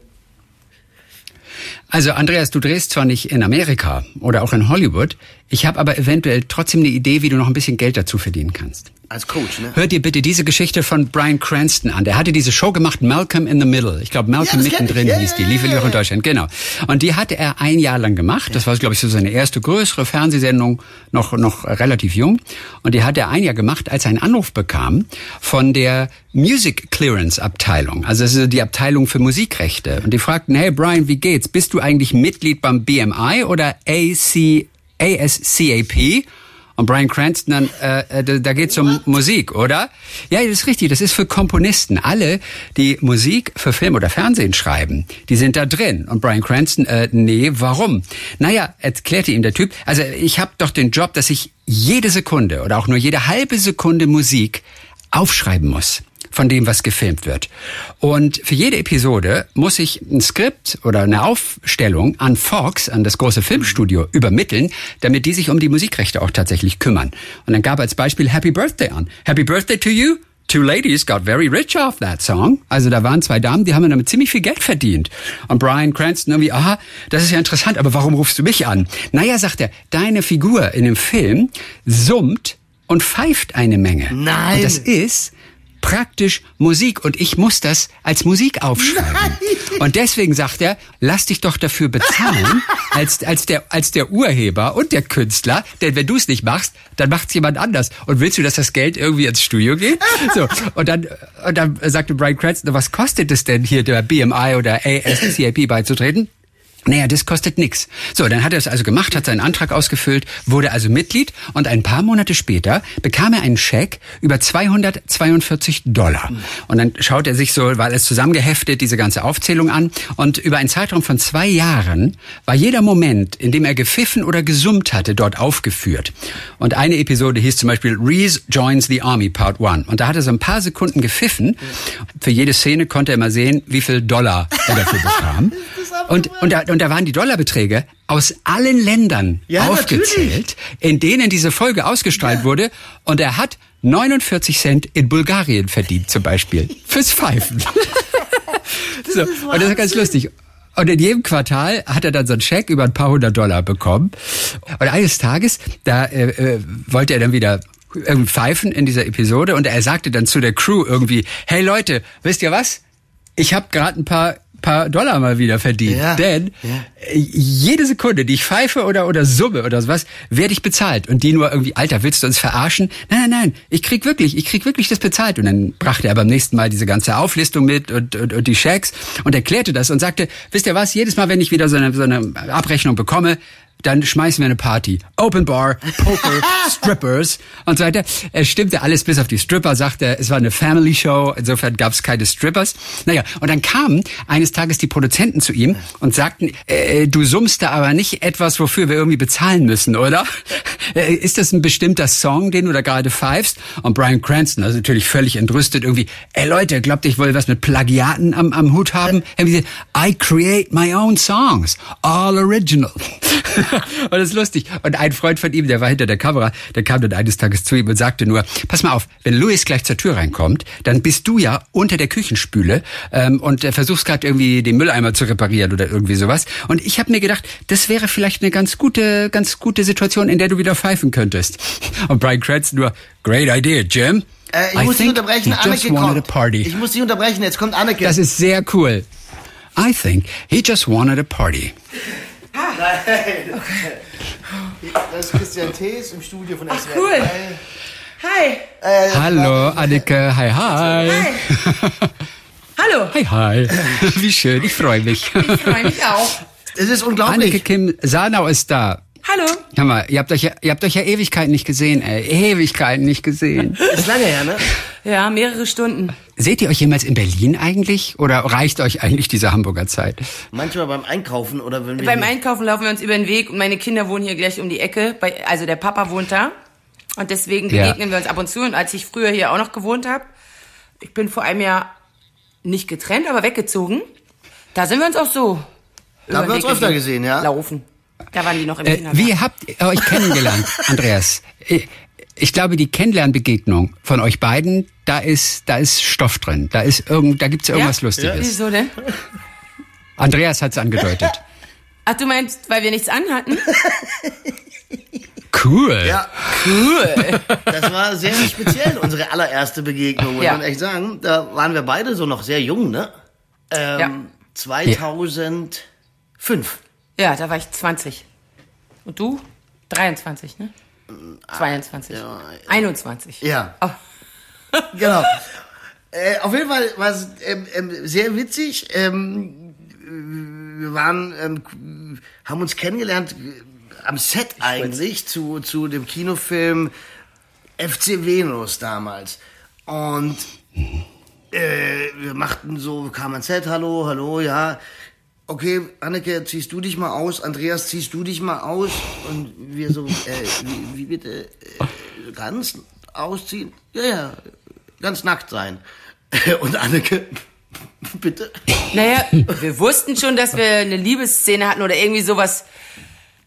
Also Andreas, du drehst zwar nicht in Amerika oder auch in Hollywood, ich habe aber eventuell trotzdem eine Idee, wie du noch ein bisschen Geld dazu verdienen kannst. Als Coach, ne? Hör dir bitte diese Geschichte von Brian Cranston an. Der hatte diese Show gemacht, Malcolm in the Middle. Ich glaube, Malcolm Ja, mittendrin Ja, hieß die. Lief ja, auch in. Deutschland, genau. Und die hatte er ein Jahr lang gemacht. Das war, glaube ich, so seine erste größere Fernsehsendung, noch, noch relativ jung. Und die hat er ein Jahr gemacht, als er einen Anruf bekam von der Music Clearance Abteilung. Also das ist die Abteilung für Musikrechte. Und die fragten, hey Brian, wie geht's? Bist du eigentlich Mitglied beim BMI oder AC, ASCAP? Und Brian Cranston, äh, äh, da, geht's um Musik, oder? Ja, das ist richtig. Das ist für Komponisten. Alle, die Musik für Film oder Fernsehen schreiben, die sind da drin. Und Brian Cranston, äh, nee, warum? Naja, erklärte ihm der Typ. Also ich habe doch den Job, dass ich jede Sekunde oder auch nur jede halbe Sekunde Musik aufschreiben muss von dem, was gefilmt wird. Und für jede Episode muss ich ein Skript oder eine Aufstellung an Fox, an das große Filmstudio, übermitteln, damit die sich um die Musikrechte auch tatsächlich kümmern. Und dann gab er als Beispiel Happy Birthday an. Happy Birthday to you. Two ladies got very rich off that song. Also da waren zwei Damen, die haben damit ziemlich viel Geld verdient. Und Brian Cranston irgendwie, aha, das ist ja interessant, aber warum rufst du mich an? Naja, sagt er, deine Figur in dem Film summt und pfeift eine Menge. Nein. Und das ist praktisch Musik und ich muss das als Musik aufschreiben. Und deswegen sagt er, lass dich doch dafür bezahlen als, als, der, als der Urheber und der Künstler, denn wenn du es nicht machst, dann macht's jemand anders. Und willst du, dass das Geld irgendwie ins Studio geht? So, und dann, und dann sagte Brian Cranston, was kostet es denn hier der BMI oder ASCAP beizutreten? Naja, das kostet nix. So, dann hat er es also gemacht, hat seinen Antrag ausgefüllt, wurde also Mitglied und ein paar Monate später bekam er einen Scheck über 242 Dollar. Und dann schaut er sich so, weil es zusammengeheftet, diese ganze Aufzählung an und über einen Zeitraum von zwei Jahren war jeder Moment, in dem er gepfiffen oder gesummt hatte, dort aufgeführt. Und eine Episode hieß zum Beispiel Reese Joins the Army Part 1. Und da hat er so ein paar Sekunden gepfiffen. Für jede Szene konnte er mal sehen, wie viel Dollar er dafür bekam. Und, und, da, und da waren die Dollarbeträge aus allen Ländern Ja, aufgezählt, in denen diese Folge ausgestrahlt wurde. Und er hat 49 Cent in Bulgarien verdient, zum Beispiel. Fürs Pfeifen. so, und das ist ganz lustig. Und in jedem Quartal hat er dann so einen Scheck über ein paar hundert Dollar bekommen. Und eines Tages, da äh, äh, wollte er dann wieder irgendwie pfeifen in dieser Episode und er sagte dann zu der Crew irgendwie, hey Leute, wisst ihr was? Ich habe gerade ein paar paar Dollar mal wieder verdient. Ja. Denn äh, jede Sekunde, die ich pfeife oder, oder summe oder sowas, werde ich bezahlt. Und die nur irgendwie, Alter, willst du uns verarschen? Nein, nein, nein, ich krieg wirklich, ich krieg wirklich das bezahlt. Und dann brachte er beim nächsten Mal diese ganze Auflistung mit und, und, und die Schecks und erklärte das und sagte, wisst ihr was, jedes Mal, wenn ich wieder so eine, so eine Abrechnung bekomme, dann schmeißen wir eine Party. Open Bar, Poker, Strippers und so weiter. Es stimmte alles bis auf die Stripper, sagte er, es war eine Family Show, insofern gab es keine Strippers. Naja, und dann kamen eines Tages die Produzenten zu ihm und sagten, äh, du summst da aber nicht etwas, wofür wir irgendwie bezahlen müssen, oder? Äh, Ist das ein bestimmter Song, den du da gerade pfeifst? Und Brian Cranston, also natürlich völlig entrüstet irgendwie, ey Leute, glaubt ihr, ich wollte was mit Plagiaten am, am Hut haben? Er hat gesagt, I create my own songs, all original. und das ist lustig. Und ein Freund von ihm, der war hinter der Kamera, der kam dann eines Tages zu ihm und sagte nur, pass mal auf, wenn Louis gleich zur Tür reinkommt, dann bist du ja unter der Küchenspüle ähm, und äh, versuchst gerade irgendwie den Mülleimer zu reparieren oder irgendwie sowas. Und ich habe mir gedacht, das wäre vielleicht eine ganz gute, ganz gute Situation, in der du wieder pfeifen könntest. Und Brian Cranston nur, great idea, Jim. Äh, ich I muss dich unterbrechen, Anneke kommt. Ich muss dich unterbrechen, jetzt kommt Anneke. Das ist sehr cool. I think he just wanted a party. Das ist Christian Thees im Studio von SWR. cool. Hi. Hallo, Annike. Hi, hi. Hallo. Hi, hi. Wie schön, ich freue mich. Ich freue mich auch. Es ist Annike unglaublich. Kim Sanau ist da. Hallo. Hör mal, ihr habt euch ja, ihr habt euch ja Ewigkeiten nicht gesehen, ey. Ewigkeiten nicht gesehen. Ist lange her, ne? Ja, mehrere Stunden. Seht ihr euch jemals in Berlin eigentlich? Oder reicht euch eigentlich diese Hamburger Zeit? Manchmal beim Einkaufen oder wenn wir... Beim Einkaufen laufen wir uns über den Weg und meine Kinder wohnen hier gleich um die Ecke. Bei, also der Papa wohnt da. Und deswegen Ja. begegnen wir uns ab und zu. Und als ich früher hier auch noch gewohnt habe, ich bin vor einem Jahr nicht getrennt, aber weggezogen. Da sind wir uns auch so. Da haben wir uns öfter gesehen, ja? Laufen. Da waren die noch im Äh, wie habt ihr euch kennengelernt, Andreas? Ich, ich glaube, die Kennenlernbegegnung von euch beiden, da ist, da ist Stoff drin. Da ist irgend, da gibt's irgendwas ja? Lustiges. Wieso denn? Andreas hat's angedeutet. Ach, du meinst, weil wir nichts anhatten? Cool. Ja, Cool. das war sehr speziell, unsere allererste Begegnung, muss Ja. man echt sagen. Da waren wir beide so noch sehr jung, ne? Ähm, Ja. 2005. Ja, da war ich 20. Und du? 23, ne? 22. 21. Ja. Oh. Genau. Äh, auf jeden Fall war es ähm, ähm, sehr witzig. Ähm, wir waren, ähm, haben uns kennengelernt äh, am Set eigentlich zu, zu dem Kinofilm FC Venus damals. Und äh, wir machten so, kam ans Set, hallo, hallo, ja. Okay, Anneke, ziehst du dich mal aus? Andreas, ziehst du dich mal aus? Und wir so, äh, wie, wie bitte? Äh, ganz ausziehen? Ja, ja, ganz nackt sein. Und Anneke, bitte? Naja, wir wussten schon, dass wir eine Liebesszene hatten oder irgendwie sowas.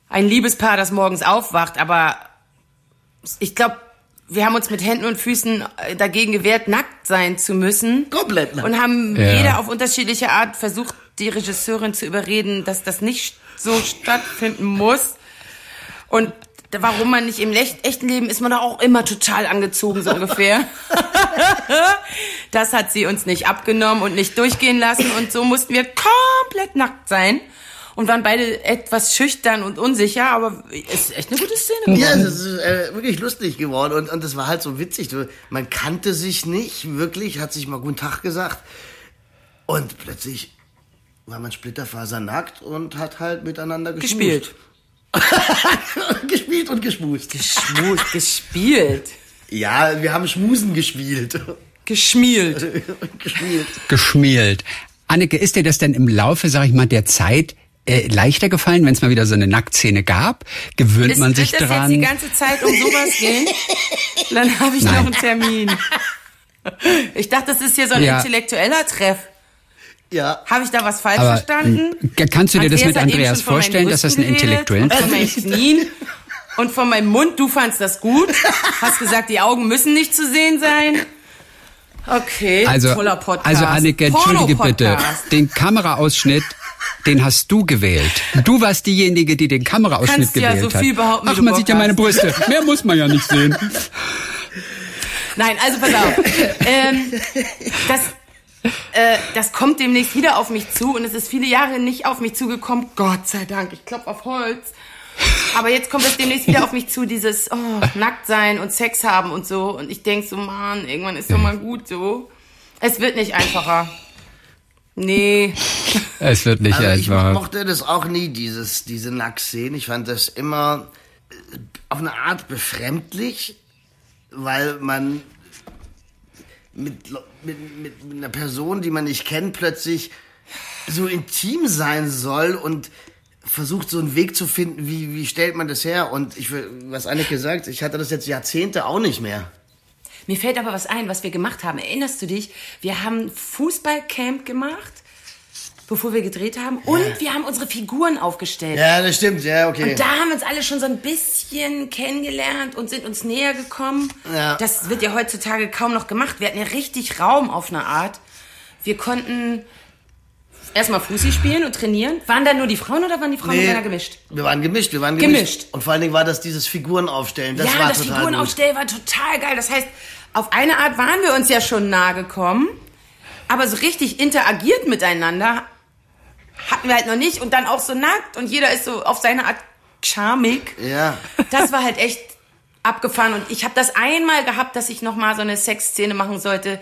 Ein Liebespaar, das morgens aufwacht, aber ich glaube, wir haben uns mit Händen und Füßen äh, dagegen gewehrt, nackt sein zu müssen. Komplett nackt. Und haben Ja. jeder auf unterschiedliche Art versucht, die Regisseurin zu überreden, dass das nicht so stattfinden muss. Und warum man nicht im echt- echten Leben ist man doch auch immer total angezogen, so ungefähr. Das hat sie uns nicht abgenommen und nicht durchgehen lassen und so mussten wir komplett nackt sein und waren beide etwas schüchtern und unsicher, aber es ist echt eine gute Szene. Ja, geworden. das ist äh, wirklich lustig geworden und, und das war halt so witzig. Man kannte sich nicht wirklich, hat sich mal guten Tag gesagt und plötzlich war man splitterfasernackt und hat halt miteinander. Gespielt. gespielt und geschmust. Geschmust, gespielt. Ja, wir haben Schmusen gespielt. Geschmielt. gespielt. geschmielt. Anneke, ist dir das denn im Laufe, sag ich mal, der Zeit äh, leichter gefallen, wenn es mal wieder so eine Nacktszene gab? Gewöhnt Ist, man wird sich das dran? jetzt die ganze Zeit um sowas gehen? Dann habe ich Nein. noch einen Termin. Ich dachte, das ist hier so ein Ja. intellektueller Treff. Ja. Habe ich da was falsch Aber, verstanden? m, kannst du dir das mit hat Andreas vorstellen, dass das einen Intellektuellen und von meinen Knien und von meinem Mund. Du fandst das gut. Hast gesagt, die Augen müssen nicht zu sehen sein. Okay, also, toller Podcast. also Anneke, entschuldige bitte, den Kameraausschnitt, den hast du gewählt. Du warst diejenige, die den Kameraausschnitt Kannst ja gewählt so viel hat. behaupten, wie Ach, man sieht ja meine. Brüste. Mehr muss man ja nicht sehen. Nein, also pass auf. ähm, das, äh, das kommt demnächst wieder auf mich zu und es ist viele Jahre nicht auf mich zugekommen. Gott sei Dank, ich klopf auf Holz. Aber jetzt kommt es demnächst wieder auf mich zu, dieses oh, nackt sein und Sex haben und so. Und ich denk so, Mann, irgendwann ist doch mal gut so. Es wird nicht einfacher. Nee. Es wird nicht Also ich einfach. mochte das auch nie, dieses, diese Nacktszenen. Ich fand das immer äh, auf eine Art befremdlich, weil man mit, mit, mit, mit einer Person, die man nicht kennt, plötzlich so intim sein soll und versucht so einen Weg zu finden, wie, wie stellt man das her? Und ich, was Anneke sagt, ich hatte das jetzt Jahrzehnte auch nicht mehr. Mir fällt aber was ein, was wir gemacht haben. Erinnerst du dich? Wir haben Fußballcamp gemacht, bevor wir gedreht haben. Und wir haben unsere Figuren aufgestellt. Ja, das stimmt, ja, okay. Und da haben wir uns alle schon so ein bisschen kennengelernt und sind uns näher gekommen. Ja. Das wird ja heutzutage kaum noch gemacht. Wir hatten ja richtig Raum auf eine Art. Wir konnten erstmal Fußi spielen und trainieren. Waren da nur die Frauen oder waren die Frauen und Männer gemischt? Wir waren gemischt, wir waren gemischt. Gemischt. Und vor allen Dingen war das dieses Figurenaufstellen. Das ja, war das total Figurenaufstellen war total geil. Das heißt, auf eine Art waren wir uns ja schon nahe gekommen, aber so richtig interagiert miteinander hatten wir halt noch nicht und dann auch so nackt und jeder ist so auf seine Art charmig. Ja. Das war halt echt abgefahren und ich habe das einmal gehabt, dass ich noch mal so eine Sexszene machen sollte,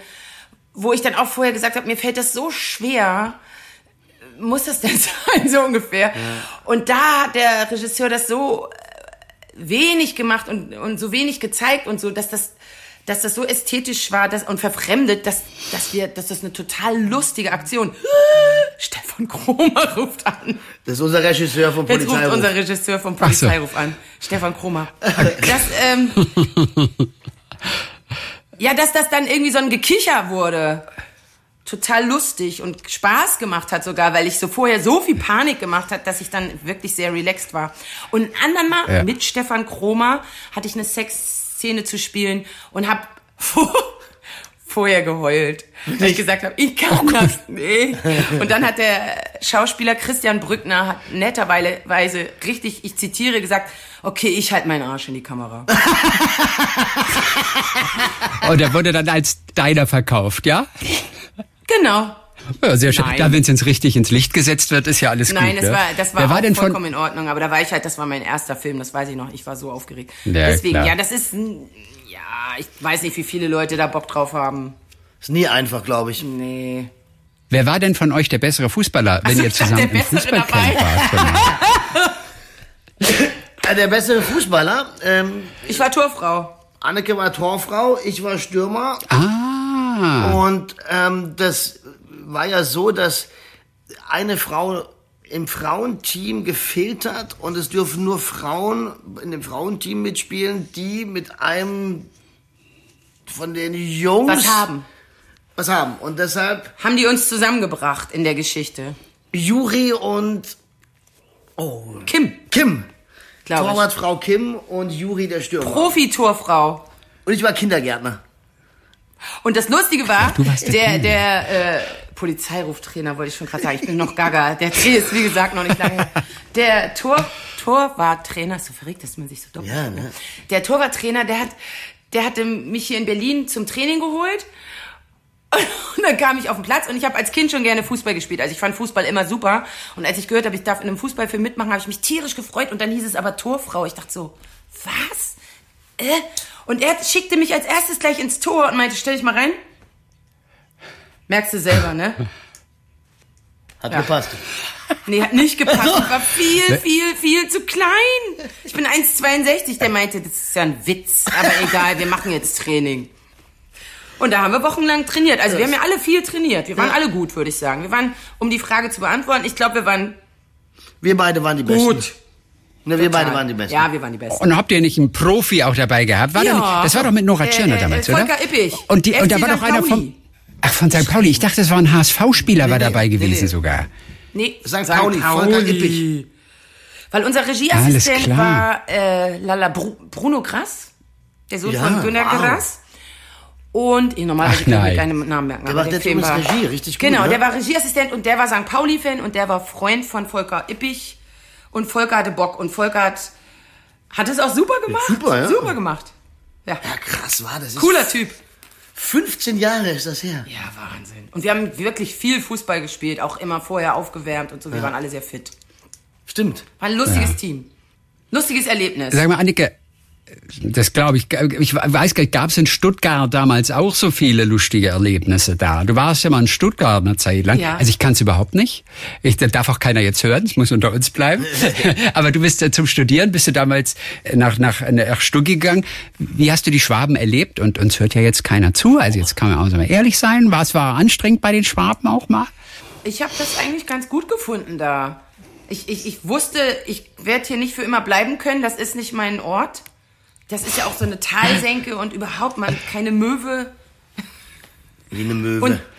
wo ich dann auch vorher gesagt habe, mir fällt das so schwer. Muss das denn sein, so ungefähr? Und da hat der Regisseur das so äh, wenig gemacht und, und so wenig gezeigt und so, dass das, dass das so ästhetisch war dass, und verfremdet, dass, dass, wir, dass das eine total lustige Aktion. Stefan Kromer ruft an. Das ist unser Regisseur vom Jetzt ruft Polizeiruf. unser Regisseur vom Ach so. Polizeiruf an. Stefan Kromer. Das, ähm, ja, dass das dann irgendwie so ein Gekicher wurde. Total lustig und Spaß gemacht hat sogar, weil ich so vorher so viel Panik gemacht hat, dass ich dann wirklich sehr relaxed war. Und ein anderen Mal Ja. mit Stefan Kromer hatte ich eine Sexszene zu spielen und hab vorher geheult. Weil ich gesagt habe, ich kann das nicht. Und dann hat der Schauspieler Christian Brückner hat netterweise richtig, ich zitiere, gesagt, okay, ich halte meinen Arsch in die Kamera. Und er wurde dann als deiner verkauft, ja? Genau. Ja, sehr schön. Nein. Da, wenn es ins richtig ins Licht gesetzt wird, ist ja alles Nein, gut. das ne? war, das war, Wer war denn von, vollkommen in Ordnung, aber da war ich halt, das war mein erster Film, das weiß ich noch, ich war so aufgeregt. Ja, Deswegen, klar. ja, das ist, ja, ich weiß nicht, wie viele Leute da Bock drauf haben. Ist nie einfach, glaube ich. Nee. Wer war denn von euch der bessere Fußballer, wenn so, ihr zusammen der im Bessere Fußballcamp dabei. wart? Genau. Äh, Der beste Fußballer. Ähm, Ich war Torfrau. Anneke war Torfrau, ich war Stürmer. Ah. Und ähm, das war ja so, dass eine Frau im Frauenteam gefehlt hat und es dürfen nur Frauen in dem Frauenteam mitspielen, die mit einem von den Jungs Was haben? was haben. Und deshalb Haben die uns zusammengebracht in der Geschichte? Juri und Kim, Kim. glaube ich. Torwartfrau Kim und Juri der Stürmer. Profi-Torfrau. Und ich war Kindergärtner. Und das Lustige war, der der, der äh, Polizeiruftrainer, wollte ich schon gerade sagen, ich bin noch gaga. Der Dreh ist, wie gesagt, noch nicht lange. Der Tor, Torwarttrainer, ist so verrückt, dass man sich so doppelt. Ja, ne? Der Torwarttrainer, der hat, der hatte mich hier in Berlin zum Training geholt. Und dann kam ich auf den Platz und ich habe als Kind schon gerne Fußball gespielt. Also ich fand Fußball immer super. Und als ich gehört habe, ich darf in einem Fußballfilm mitmachen, habe ich mich tierisch gefreut. Und dann hieß es aber Torfrau. Ich dachte so, was? Äh? Und er schickte mich als erstes gleich ins Tor und meinte, stell dich mal rein. Merkst du selber, ne? Hat Ja. gepasst. Nee, hat nicht gepasst. Ich war viel, viel, viel zu klein. Ich bin 1,62. Der meinte, das ist ja ein Witz. Aber egal, wir machen jetzt Training. Und da haben wir wochenlang trainiert. Also wir haben ja alle viel trainiert. Wir waren alle gut, würde ich sagen. Wir waren, um die Frage zu beantworten, ich glaube, wir waren Wir beide waren die Besten. gut. Ne, wir beide waren die Besten. Ja, wir waren die Besten. Und habt ihr nicht einen Profi auch dabei gehabt? War Ja. da nicht, das war doch mit Nora Äh, Tschirner äh, damals, äh, oder? Volker Ippich. Und, die, und da war doch einer Pauli. vom... Ach, von St. Pauli. Ich dachte, das war ein HSV-Spieler, war nee, dabei nee, gewesen nee. sogar. Nee, St. Pauli, Volker Ippich. Weil unser Regieassistent war äh, Lala Bru Bruno Grass, der Sohn Ja, von Günter wow. Grass. Und ich normalerweise Ach, kann ich mir nein. keine Namen merken. Der aber macht jetzt Film war, Regie, richtig gut, Genau, ne? der war Regieassistent und der war St. Pauli-Fan und der war Freund von Volker Ippich. Und Volker hatte Bock und Volker hat, hat es auch super gemacht. super, ja. Super gemacht. Ja, Ja, krass war das. Ist cooler Typ. 15 Jahre ist das her. Ja, Wahnsinn. Und wir haben wirklich viel Fußball gespielt, auch immer vorher aufgewärmt und so. Wir waren alle sehr fit. Stimmt. War ein lustiges Team. Lustiges Erlebnis. Sag mal, Annike, das glaube ich, ich weiß gar nicht, gab es in Stuttgart damals auch so viele lustige Erlebnisse da? Du warst ja mal in Stuttgart eine Zeit lang. Ja. Also ich kann es überhaupt nicht. Ich da darf auch keiner jetzt hören, es muss unter uns bleiben. Aber du bist ja zum Studieren, bist du damals nach, nach, nach Stuttgart gegangen. Wie hast du die Schwaben erlebt? Und uns hört ja jetzt keiner zu. Also jetzt kann man auch mal ehrlich sein. Was war anstrengend bei den Schwaben auch mal? Ich habe das eigentlich ganz gut gefunden da. Ich, ich, ich wusste, ich werde hier nicht für immer bleiben können. Das ist nicht mein Ort. Das ist ja auch so eine Talsenke und überhaupt man keine Möwe. Wie eine Möwe. Und-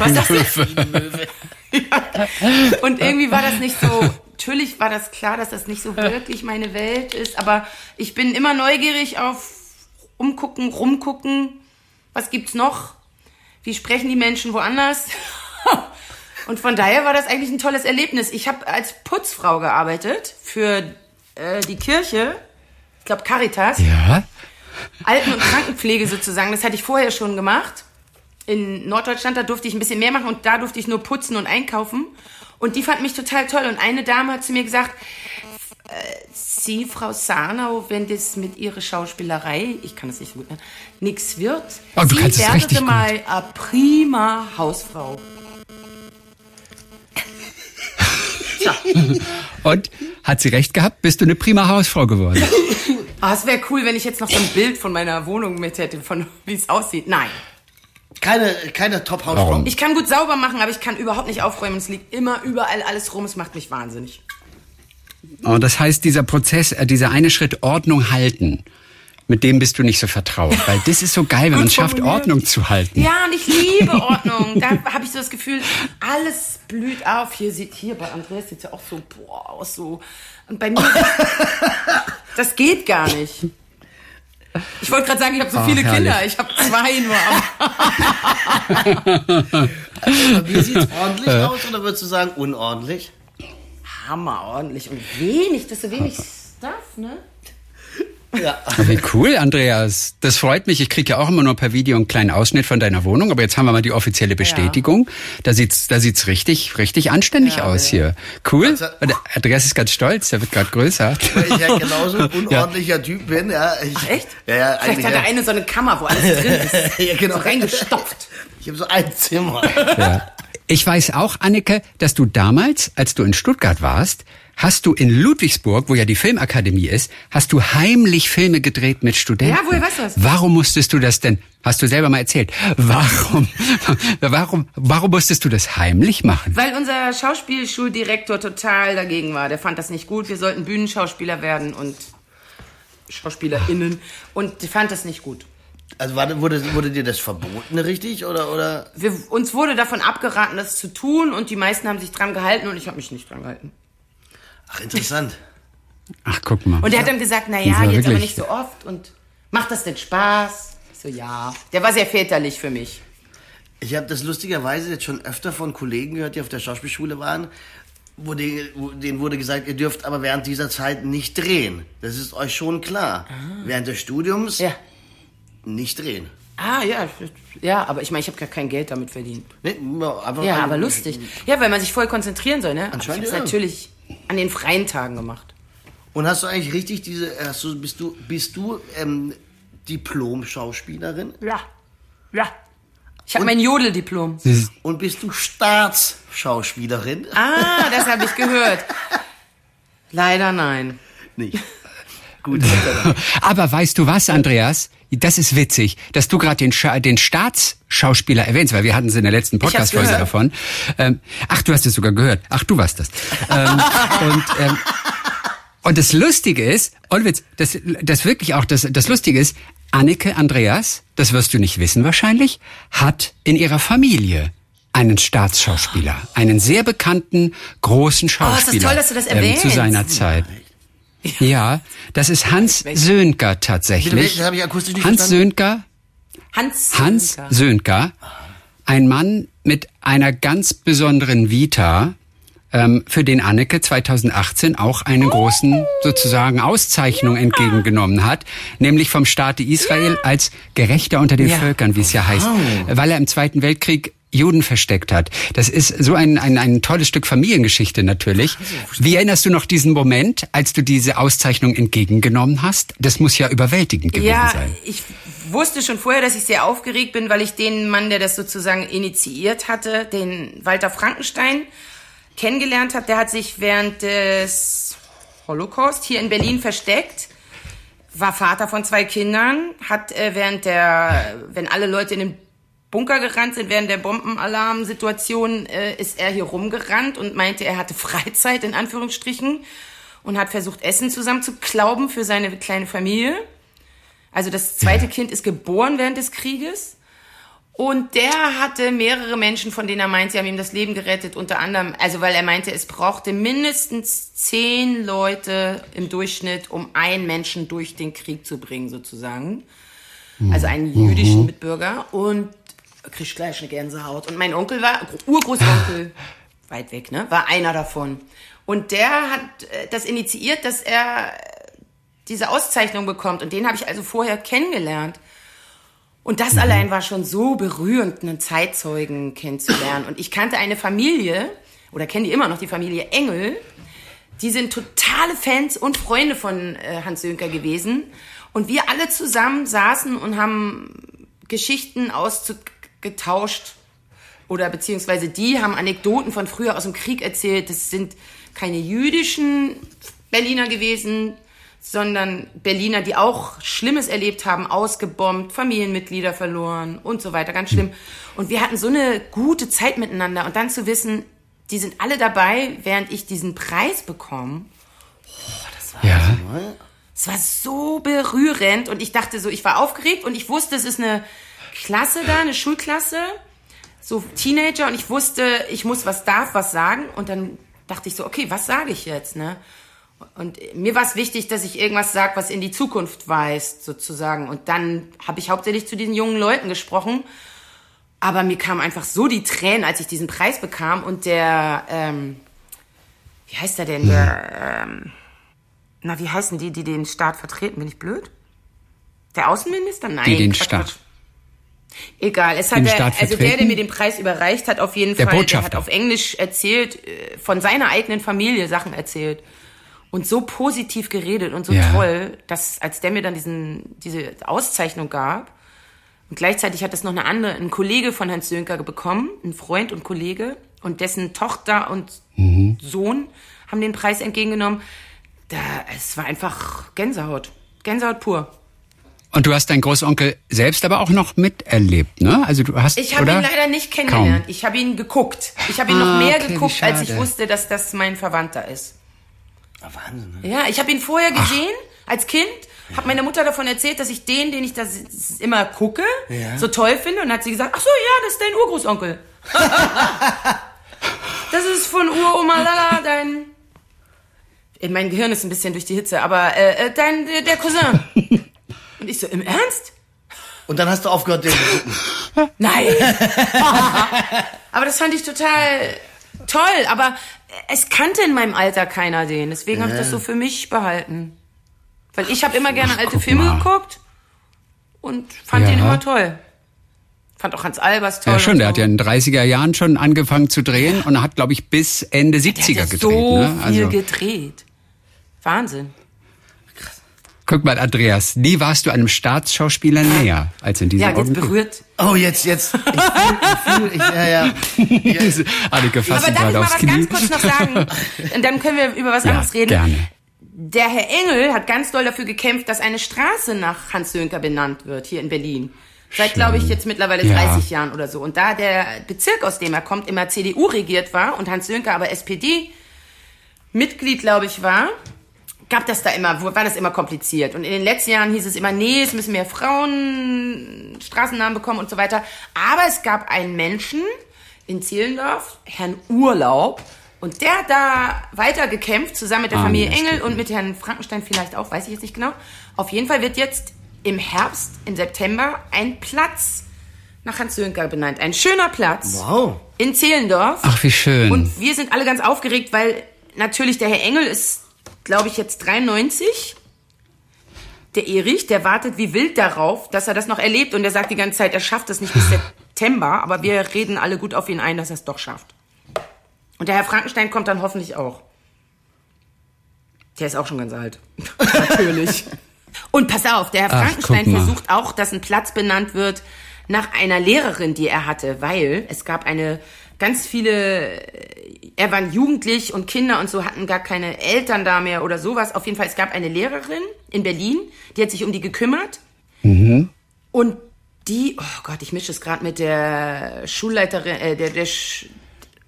Was sagst du? Und irgendwie war das nicht so. Natürlich war das klar, dass das nicht so wirklich meine Welt ist, aber ich bin immer neugierig auf umgucken, rumgucken. Was gibt's noch? Wie sprechen die Menschen woanders? Und von daher war das eigentlich ein tolles Erlebnis. Ich habe als Putzfrau gearbeitet für äh, die Kirche. Ich glaube Caritas. Ja. Alten- und Krankenpflege sozusagen. Das hatte ich vorher schon gemacht. In Norddeutschland, da durfte ich ein bisschen mehr machen und da durfte ich nur putzen und einkaufen. Und die fand mich total toll. Und eine Dame hat zu mir gesagt, äh, Sie, Frau Sarnau, wenn das mit Ihrer Schauspielerei, ich kann das nicht so gut, ne, nix wird, du Sie Sie mal eine prima Hausfrau. Und hat sie recht gehabt? Bist du eine prima Hausfrau geworden? Ah, es wäre cool, wenn ich jetzt noch so ein Bild von meiner Wohnung mit hätte, von wie es aussieht. Nein. Keine, keine Top-Hausfrau. Ich kann gut sauber machen, aber ich kann überhaupt nicht aufräumen. Es liegt immer überall alles rum. Es macht mich wahnsinnig. Und das heißt, dieser Prozess, äh, dieser eine Schritt Ordnung halten, mit dem bist du nicht so vertraut. Weil das ist so geil, wenn man es schafft, Ordnung zu halten. Ja, und ich liebe Ordnung. Da habe ich so das Gefühl, alles blüht auf. Hier sieht hier bei Andreas sieht ja auch so boah aus so. Und bei mir das geht gar nicht. Ich wollte gerade sagen, ich habe so Ach, viele herrlich. Kinder. Ich habe zwei nur. Aber Wie sieht's ordentlich aus oder würdest du sagen unordentlich? Hammer ordentlich und wenig. Das ist so wenig Stuff, ne? Ja. Wie cool, Andreas. Das freut mich. Ich kriege ja auch immer nur per Video einen kleinen Ausschnitt von deiner Wohnung, aber jetzt haben wir mal die offizielle Bestätigung. Da sieht's, da sieht's richtig, richtig anständig Ja, aus ja. hier. Cool. Also- Und der Andreas ist ganz stolz. Der wird gerade größer. Weil ich ja genauso ein unordentlicher Typ bin. Ja, ich, Ach, echt? Ja, ja, Vielleicht hat Ja. er eine so eine Kammer, wo alles drin ist. ja, genau. So reingestopft. Ich habe so ein Zimmer. Ja. Ich weiß auch, Anneke, dass du damals, als du in Stuttgart warst, hast du in Ludwigsburg, wo ja die Filmakademie ist, hast du heimlich Filme gedreht mit Studenten. Ja, woher weißt du das? Warum musstest du das denn? Hast du selber mal erzählt. Warum, warum, warum musstest du das heimlich machen? Weil unser Schauspielschuldirektor total dagegen war. Der fand das nicht gut. Wir sollten Bühnenschauspieler werden und SchauspielerInnen. Und der fand das nicht gut. Also war, wurde, wurde dir das verboten, richtig? Oder, oder? Wir, uns wurde davon abgeraten, das zu tun. Und die meisten haben sich dran gehalten und ich habe mich nicht dran gehalten. Ach, interessant. Ach, guck mal. Und er hat dann gesagt, na ja, Das war jetzt aber wirklich- nicht so oft. Und macht das denn Spaß? Ich so, ja. Der war sehr väterlich für mich. Ich habe das lustigerweise jetzt schon öfter von Kollegen gehört, die auf der Schauspielschule waren, wo, die, wo denen wurde gesagt, ihr dürft aber während dieser Zeit nicht drehen. Das ist euch schon klar. Während des Studiums Ja. Nicht drehen. Ah, ja. Ja, aber ich meine, ich habe gar kein Geld damit verdient. Nee, einfach Ja, aber lustig. Ja, weil man sich voll konzentrieren soll, ne? Aber Ich Anscheinend ja. natürlich an den freien Tagen gemacht. Und hast du eigentlich richtig diese, hast du, bist du, bist du ähm, Diplom-Schauspielerin? Ja. Ja. Ich habe mein Jodeldiplom. Und bist du Staatsschauspielerin? Ah, das habe ich gehört. Leider nein. Nicht. Gut. Aber weißt du was, Andreas? Das ist witzig, dass du gerade den, Scha den Staatsschauspieler erwähnst, weil wir hatten es in der letzten Podcast-Folge davon. Ähm, ach, du hast es sogar gehört. Ach, du warst das. ähm, und, ähm, und das Lustige ist, Olwitz, das, das wirklich auch, das, das Lustige ist, Anneke Andreas, das wirst du nicht wissen wahrscheinlich, hat in ihrer Familie einen Staatsschauspieler, einen sehr bekannten, großen Oh, ist das Schauspieler toll, dass du das ähm, erwähnst. zu seiner Zeit. Ja, das ist Hans Sönker tatsächlich. Akustisch nicht Hans. Sönker, Hans. Hans Sönker. Sönker, ein Mann mit einer ganz besonderen Vita, ähm, für den Anneke 2018 auch eine großen sozusagen Auszeichnung entgegengenommen hat, nämlich vom Staate Israel als Gerechter unter den Ja. Völkern, wie es ja heißt, weil er im Zweiten Weltkrieg Juden versteckt hat. Das ist so ein, ein, ein tolles Stück Familiengeschichte natürlich. Wie erinnerst du noch diesen Moment, als du diese Auszeichnung entgegengenommen hast? Das muss ja überwältigend gewesen Ja, sein. ich wusste schon vorher, dass ich sehr aufgeregt bin, weil ich den Mann, der das sozusagen initiiert hatte, den Walter Frankenstein, kennengelernt habe. Der hat sich während des Holocaust hier in Berlin versteckt, war Vater von zwei Kindern, hat äh, während der, wenn alle Leute in den Bunker gerannt sind, während der Bombenalarmsituation, äh, ist er hier rumgerannt und meinte, er hatte Freizeit in Anführungsstrichen und hat versucht, Essen zusammenzuklauben für seine kleine Familie. Also das zweite Kind ist geboren während des Krieges. Und der hatte mehrere Menschen, von denen er meint, sie haben ihm das Leben gerettet. Unter anderem, also weil er meinte, es brauchte mindestens zehn Leute im Durchschnitt, um einen Menschen durch den Krieg zu bringen, sozusagen. Also einen jüdischen Mitbürger. Und kriegst gleich eine Gänsehaut. Und mein Onkel war, Urgroßonkel, weit weg, ne, war einer davon. Und der hat äh, das initiiert, dass er diese Auszeichnung bekommt. Und den habe ich also vorher kennengelernt. Und das allein war schon so berührend, einen Zeitzeugen kennenzulernen. Und ich kannte eine Familie, oder kenne die immer noch, die Familie Engel. Die sind totale Fans und Freunde von äh, Hans Sönker gewesen. Und wir alle zusammen saßen und haben Geschichten ausgetauscht. Oder beziehungsweise die haben Anekdoten von früher aus dem Krieg erzählt. Das sind keine jüdischen Berliner gewesen, sondern Berliner, die auch Schlimmes erlebt haben, ausgebombt, Familienmitglieder verloren und so weiter, ganz schlimm. Und wir hatten so eine gute Zeit miteinander und dann zu wissen, die sind alle dabei, während ich diesen Preis bekomme. Ja. Es war so berührend und ich dachte so, ich war aufgeregt und ich wusste, es ist eine Klasse da, eine Schulklasse, so Teenager und ich wusste, ich muss was darf, was sagen und dann dachte ich so, okay, was sage ich jetzt, ne? Und mir war es wichtig, dass ich irgendwas sage, was in die Zukunft weist, sozusagen. Und dann habe ich hauptsächlich zu diesen jungen Leuten gesprochen. Aber mir kamen einfach so die Tränen, als ich diesen Preis bekam. Und der, ähm, wie heißt er denn? Der, ähm, na, wie heißen die, die den Staat vertreten? Bin ich blöd? Der Außenminister? Nein. Die den Quatsch, Staat. Egal, es hat der, also der, der mir den Preis überreicht hat, auf jeden Der Fall, der hat auf Englisch erzählt, äh, von seiner eigenen Familie Sachen erzählt und so positiv geredet und so Ja. toll, dass als der mir dann diesen diese Auszeichnung gab, Und gleichzeitig hat das noch eine andere, ein Kollege von Hans Sönker bekommen, ein Freund und Kollege, und dessen Tochter und Sohn haben den Preis entgegengenommen. Da, es war einfach Gänsehaut. Gänsehaut pur. Und du hast deinen Großonkel selbst aber auch noch miterlebt, ne? Also du hast Ich habe ihn leider nicht kennengelernt. Ich habe ihn geguckt. Ich habe ihn Ah, noch mehr okay, geguckt, als ich wusste, dass das mein Verwandter ist. Ah, Wahnsinn, ne? Ja, ich habe ihn vorher gesehen als Kind. Hat meine Mutter davon erzählt, dass ich den, den ich da immer gucke, Ja. so toll finde. Und hat sie gesagt, ach so, ja, das ist dein Urgroßonkel. das ist von Uroma Lala, dein... Äh, Mein Gehirn ist ein bisschen durch die Hitze, aber äh, äh, dein, der der Cousin. Und ich so, im Ernst? Und dann hast du aufgehört, den zu gucken. Nein. aber das fand ich total toll. Aber es kannte in meinem Alter keiner den. Deswegen habe ich das so für mich behalten. Weil ich habe immer gerne alte guck Filme mal. geguckt und fand Ja. den immer toll. Fand auch Hans Albers toll. Ja, schon, der so. hat ja in den 30er Jahren schon angefangen zu drehen und hat, glaube ich, bis Ende Der 70er hat ja gedreht. so ne? viel Also, gedreht. Wahnsinn. Guck mal, Andreas, nie warst du einem Staatsschauspieler näher als in diesem Ja, jetzt berührt. Oh, jetzt, jetzt. Ich fühl, ich fühl, ich, ja, ja. Diese- Anneke Aber darf ich mal was Knie. ganz kurz noch sagen? Und dann können wir über was Ja, anderes reden. gerne. Der Herr Engel hat ganz doll dafür gekämpft, dass eine Straße nach Hans Sönker benannt wird, hier in Berlin. Seit, glaube ich, jetzt mittlerweile Ja. 30 Jahren oder so. Und da der Bezirk, aus dem er kommt, immer CDU regiert war und Hans Sönker aber SPD-Mitglied, glaube ich, war, gab das da immer, war das immer kompliziert. Und in den letzten Jahren hieß es immer, nee, es müssen mehr Frauen Straßennamen bekommen und so weiter. Aber es gab einen Menschen in Zehlendorf, Herrn Urlaub, und der hat da weiter gekämpft, zusammen mit der Ah, Familie Engel und mit Herrn Frankenstein vielleicht auch, weiß ich jetzt nicht genau. Auf jeden Fall wird jetzt im Herbst, im September, ein Platz nach Hans Sönker benannt. Ein schöner Platz Wow. in Zehlendorf. Ach, wie schön. Und wir sind alle ganz aufgeregt, weil natürlich der Herr Engel ist, glaube ich, jetzt 93. Der Erich, der wartet wie wild darauf, dass er das noch erlebt und der sagt die ganze Zeit, er schafft es nicht bis September, aber wir reden alle gut auf ihn ein, dass er es doch schafft. Und der Herr Frankenstein kommt dann hoffentlich auch. Der ist auch schon ganz alt. Natürlich. Und pass auf, der Herr Ach, Frankenstein versucht auch, dass ein Platz benannt wird nach einer Lehrerin, die er hatte, weil es gab eine ganz viele, äh, er war jugendlich und Kinder und so hatten gar keine Eltern da mehr oder sowas. Auf jeden Fall, es gab eine Lehrerin in Berlin, die hat sich um die gekümmert. Und die, oh Gott, ich mische es gerade mit der Schulleiterin, äh, der, der Sch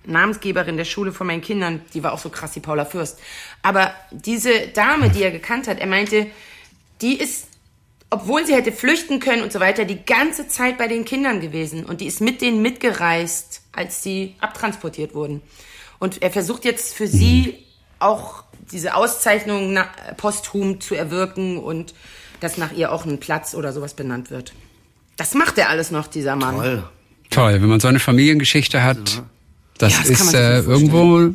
Namensgeberin der Schule von meinen Kindern, die war auch so krass, die Paula Fürst. Aber diese Dame, die er gekannt hat, er meinte, die ist, obwohl sie hätte flüchten können und so weiter, die ganze Zeit bei den Kindern gewesen. Und die ist mit denen mitgereist, als sie abtransportiert wurden. Und er versucht jetzt für sie auch diese Auszeichnung na- posthum zu erwirken und dass nach ihr auch ein Platz oder sowas benannt wird. Das macht er alles noch, dieser Mann. Toll. Toll, wenn man so eine Familiengeschichte hat, das, Ja, das ist äh, irgendwo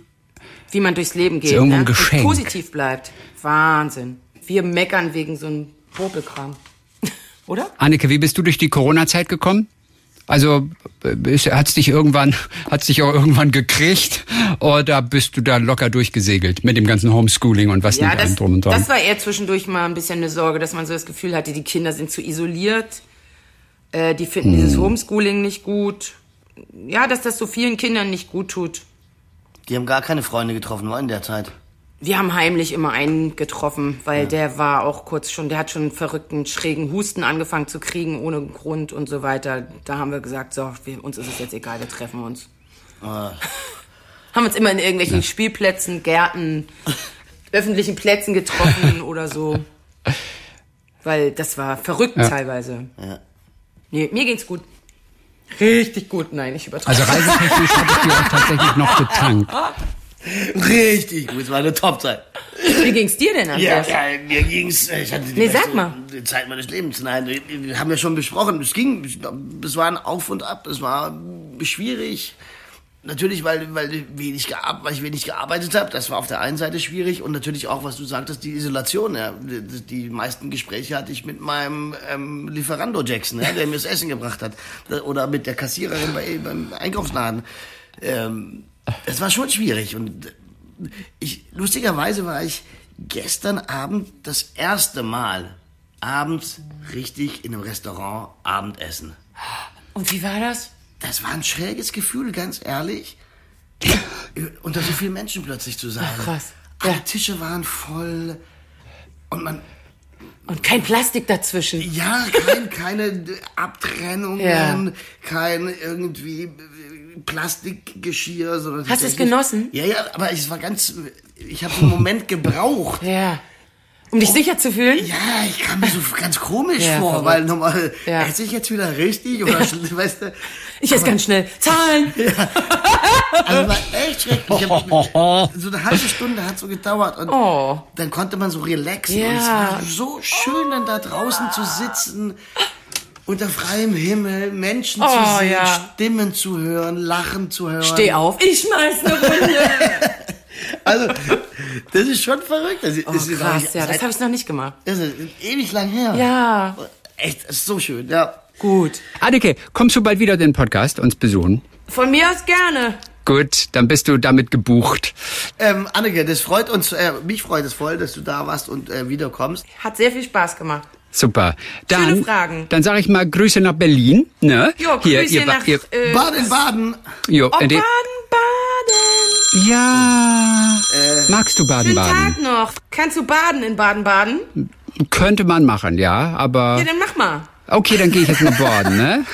Wie man durchs Leben geht. irgendwo ein ne? Geschenk. Und positiv bleibt. Wahnsinn. Wir meckern wegen so einem Popelkram. Oder? Anneke, wie bist du durch die Corona-Zeit gekommen? Also ist, hat's dich irgendwann, hat's dich auch irgendwann gekriegt oder bist du da locker durchgesegelt mit dem ganzen Homeschooling und was Ja, nicht das, drum und dran? das war eher zwischendurch mal ein bisschen eine Sorge, dass man so das Gefühl hatte, die Kinder sind zu isoliert. Äh, die finden Hm. dieses Homeschooling nicht gut. Ja, dass das so vielen Kindern nicht gut tut. Die haben gar keine Freunde getroffen, war in der Zeit. Wir haben heimlich immer einen getroffen, weil der war auch kurz schon, der hat schon einen verrückten, schrägen Husten angefangen zu kriegen, ohne Grund und so weiter. Da haben wir gesagt, so, wir, uns ist es jetzt egal, wir treffen uns. Ah. Haben uns immer in irgendwelchen Spielplätzen, Gärten, öffentlichen Plätzen getroffen oder so. Weil das war verrückt Ja. teilweise. Ja. Nee, mir ging's gut. Richtig gut, nein, ich übertreibe. also reisetechnisch habe ich die auch tatsächlich noch getankt. Richtig gut, es war eine Top-Zeit. Wie ging's dir denn, Ja, Andreas? ja, mir ging's, ich hatte die Nee, sag mal. Zeit meines Lebens. Nein, wir- haben ja schon besprochen, es ging, es war ein Auf und Ab, es war schwierig. Natürlich, weil, weil, wenig weil ich wenig gearbeitet habe, das war auf der einen Seite schwierig und natürlich auch, was du sagtest, die Isolation. Ja. Die, die meisten Gespräche hatte ich mit meinem ähm, Lieferando Jackson, ja, der mir das Essen gebracht hat. Oder mit der Kassiererin bei, beim Einkaufsladen. Ähm, es war schon schwierig und ich, lustigerweise war ich gestern Abend das erste Mal abends richtig in einem Restaurant Abendessen. Und wie war das? Das war ein schräges Gefühl, ganz ehrlich. Unter so vielen Menschen plötzlich zu sein. Ach, krass. Alle Tische waren voll. Und man, Und kein Plastik dazwischen. ja, kein, keine Abtrennungen, Ja. kein irgendwie Plastikgeschirr. Sondern Hast du es genossen? Ja, ja, aber es war ganz, ich habe einen Moment gebraucht. Ja. Um dich sicher zu fühlen? Ja, ich kam mir so ganz komisch Ja, vor, verrückt. weil normal, Ja. esse ich jetzt wieder richtig oder, weißt du, Ich esse ganz schnell. Zahlen! also war echt schrecklich. Ich hab, so eine halbe Stunde hat so gedauert und Oh. dann konnte man so relaxen Ja. und es war so schön, dann da draußen zu sitzen, unter freiem Himmel, Menschen Oh, zu sehen, ja. Stimmen zu hören, Lachen zu hören. Steh auf, ich schmeiß eine Runde. Also, das ist schon verrückt. Das ist, Oh, krass, ja, das habe ich noch nicht gemacht. das ist ewig lang her. Ja, Echt, ist so schön, ja. Gut. Anneke, kommst du bald wieder den Podcast uns besuchen? Von mir aus gerne. Gut, dann bist du damit gebucht. Ähm, Anneke, das freut uns, äh, mich freut es voll, dass du da warst und äh, wiederkommst. Hat sehr viel Spaß gemacht. Super. Dann, Schöne Fragen. Dann sage ich mal Grüße nach Berlin. Ne? Jo, Hier, Grüße ihr, nach... ihr, äh, Baden-Baden. jo, oh, in die- Baden-Baden. ja. Magst du Schönen Baden-Baden? Tag noch. Kannst du baden in Baden-Baden? Könnte man machen, ja, aber. Ja, dann mach mal. Okay, dann gehe ich jetzt mal baden, ne?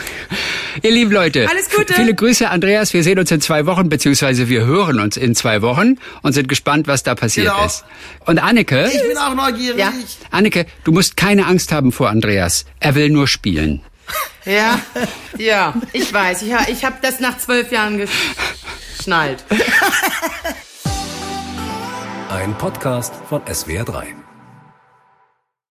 Ihr lieben Leute. Alles Gute. Viele Grüße, Andreas. Wir sehen uns in zwei Wochen, beziehungsweise wir hören uns in zwei Wochen und sind gespannt, was da passiert Genau. ist. Und Anneke, Ich bin auch neugierig. Ja. Anneke, du musst keine Angst haben vor Andreas. Er will nur spielen. Ja, ja, ich weiß. Ich, ha- ich habe das nach zwölf Jahren geschnallt. Ein Podcast von SWR3.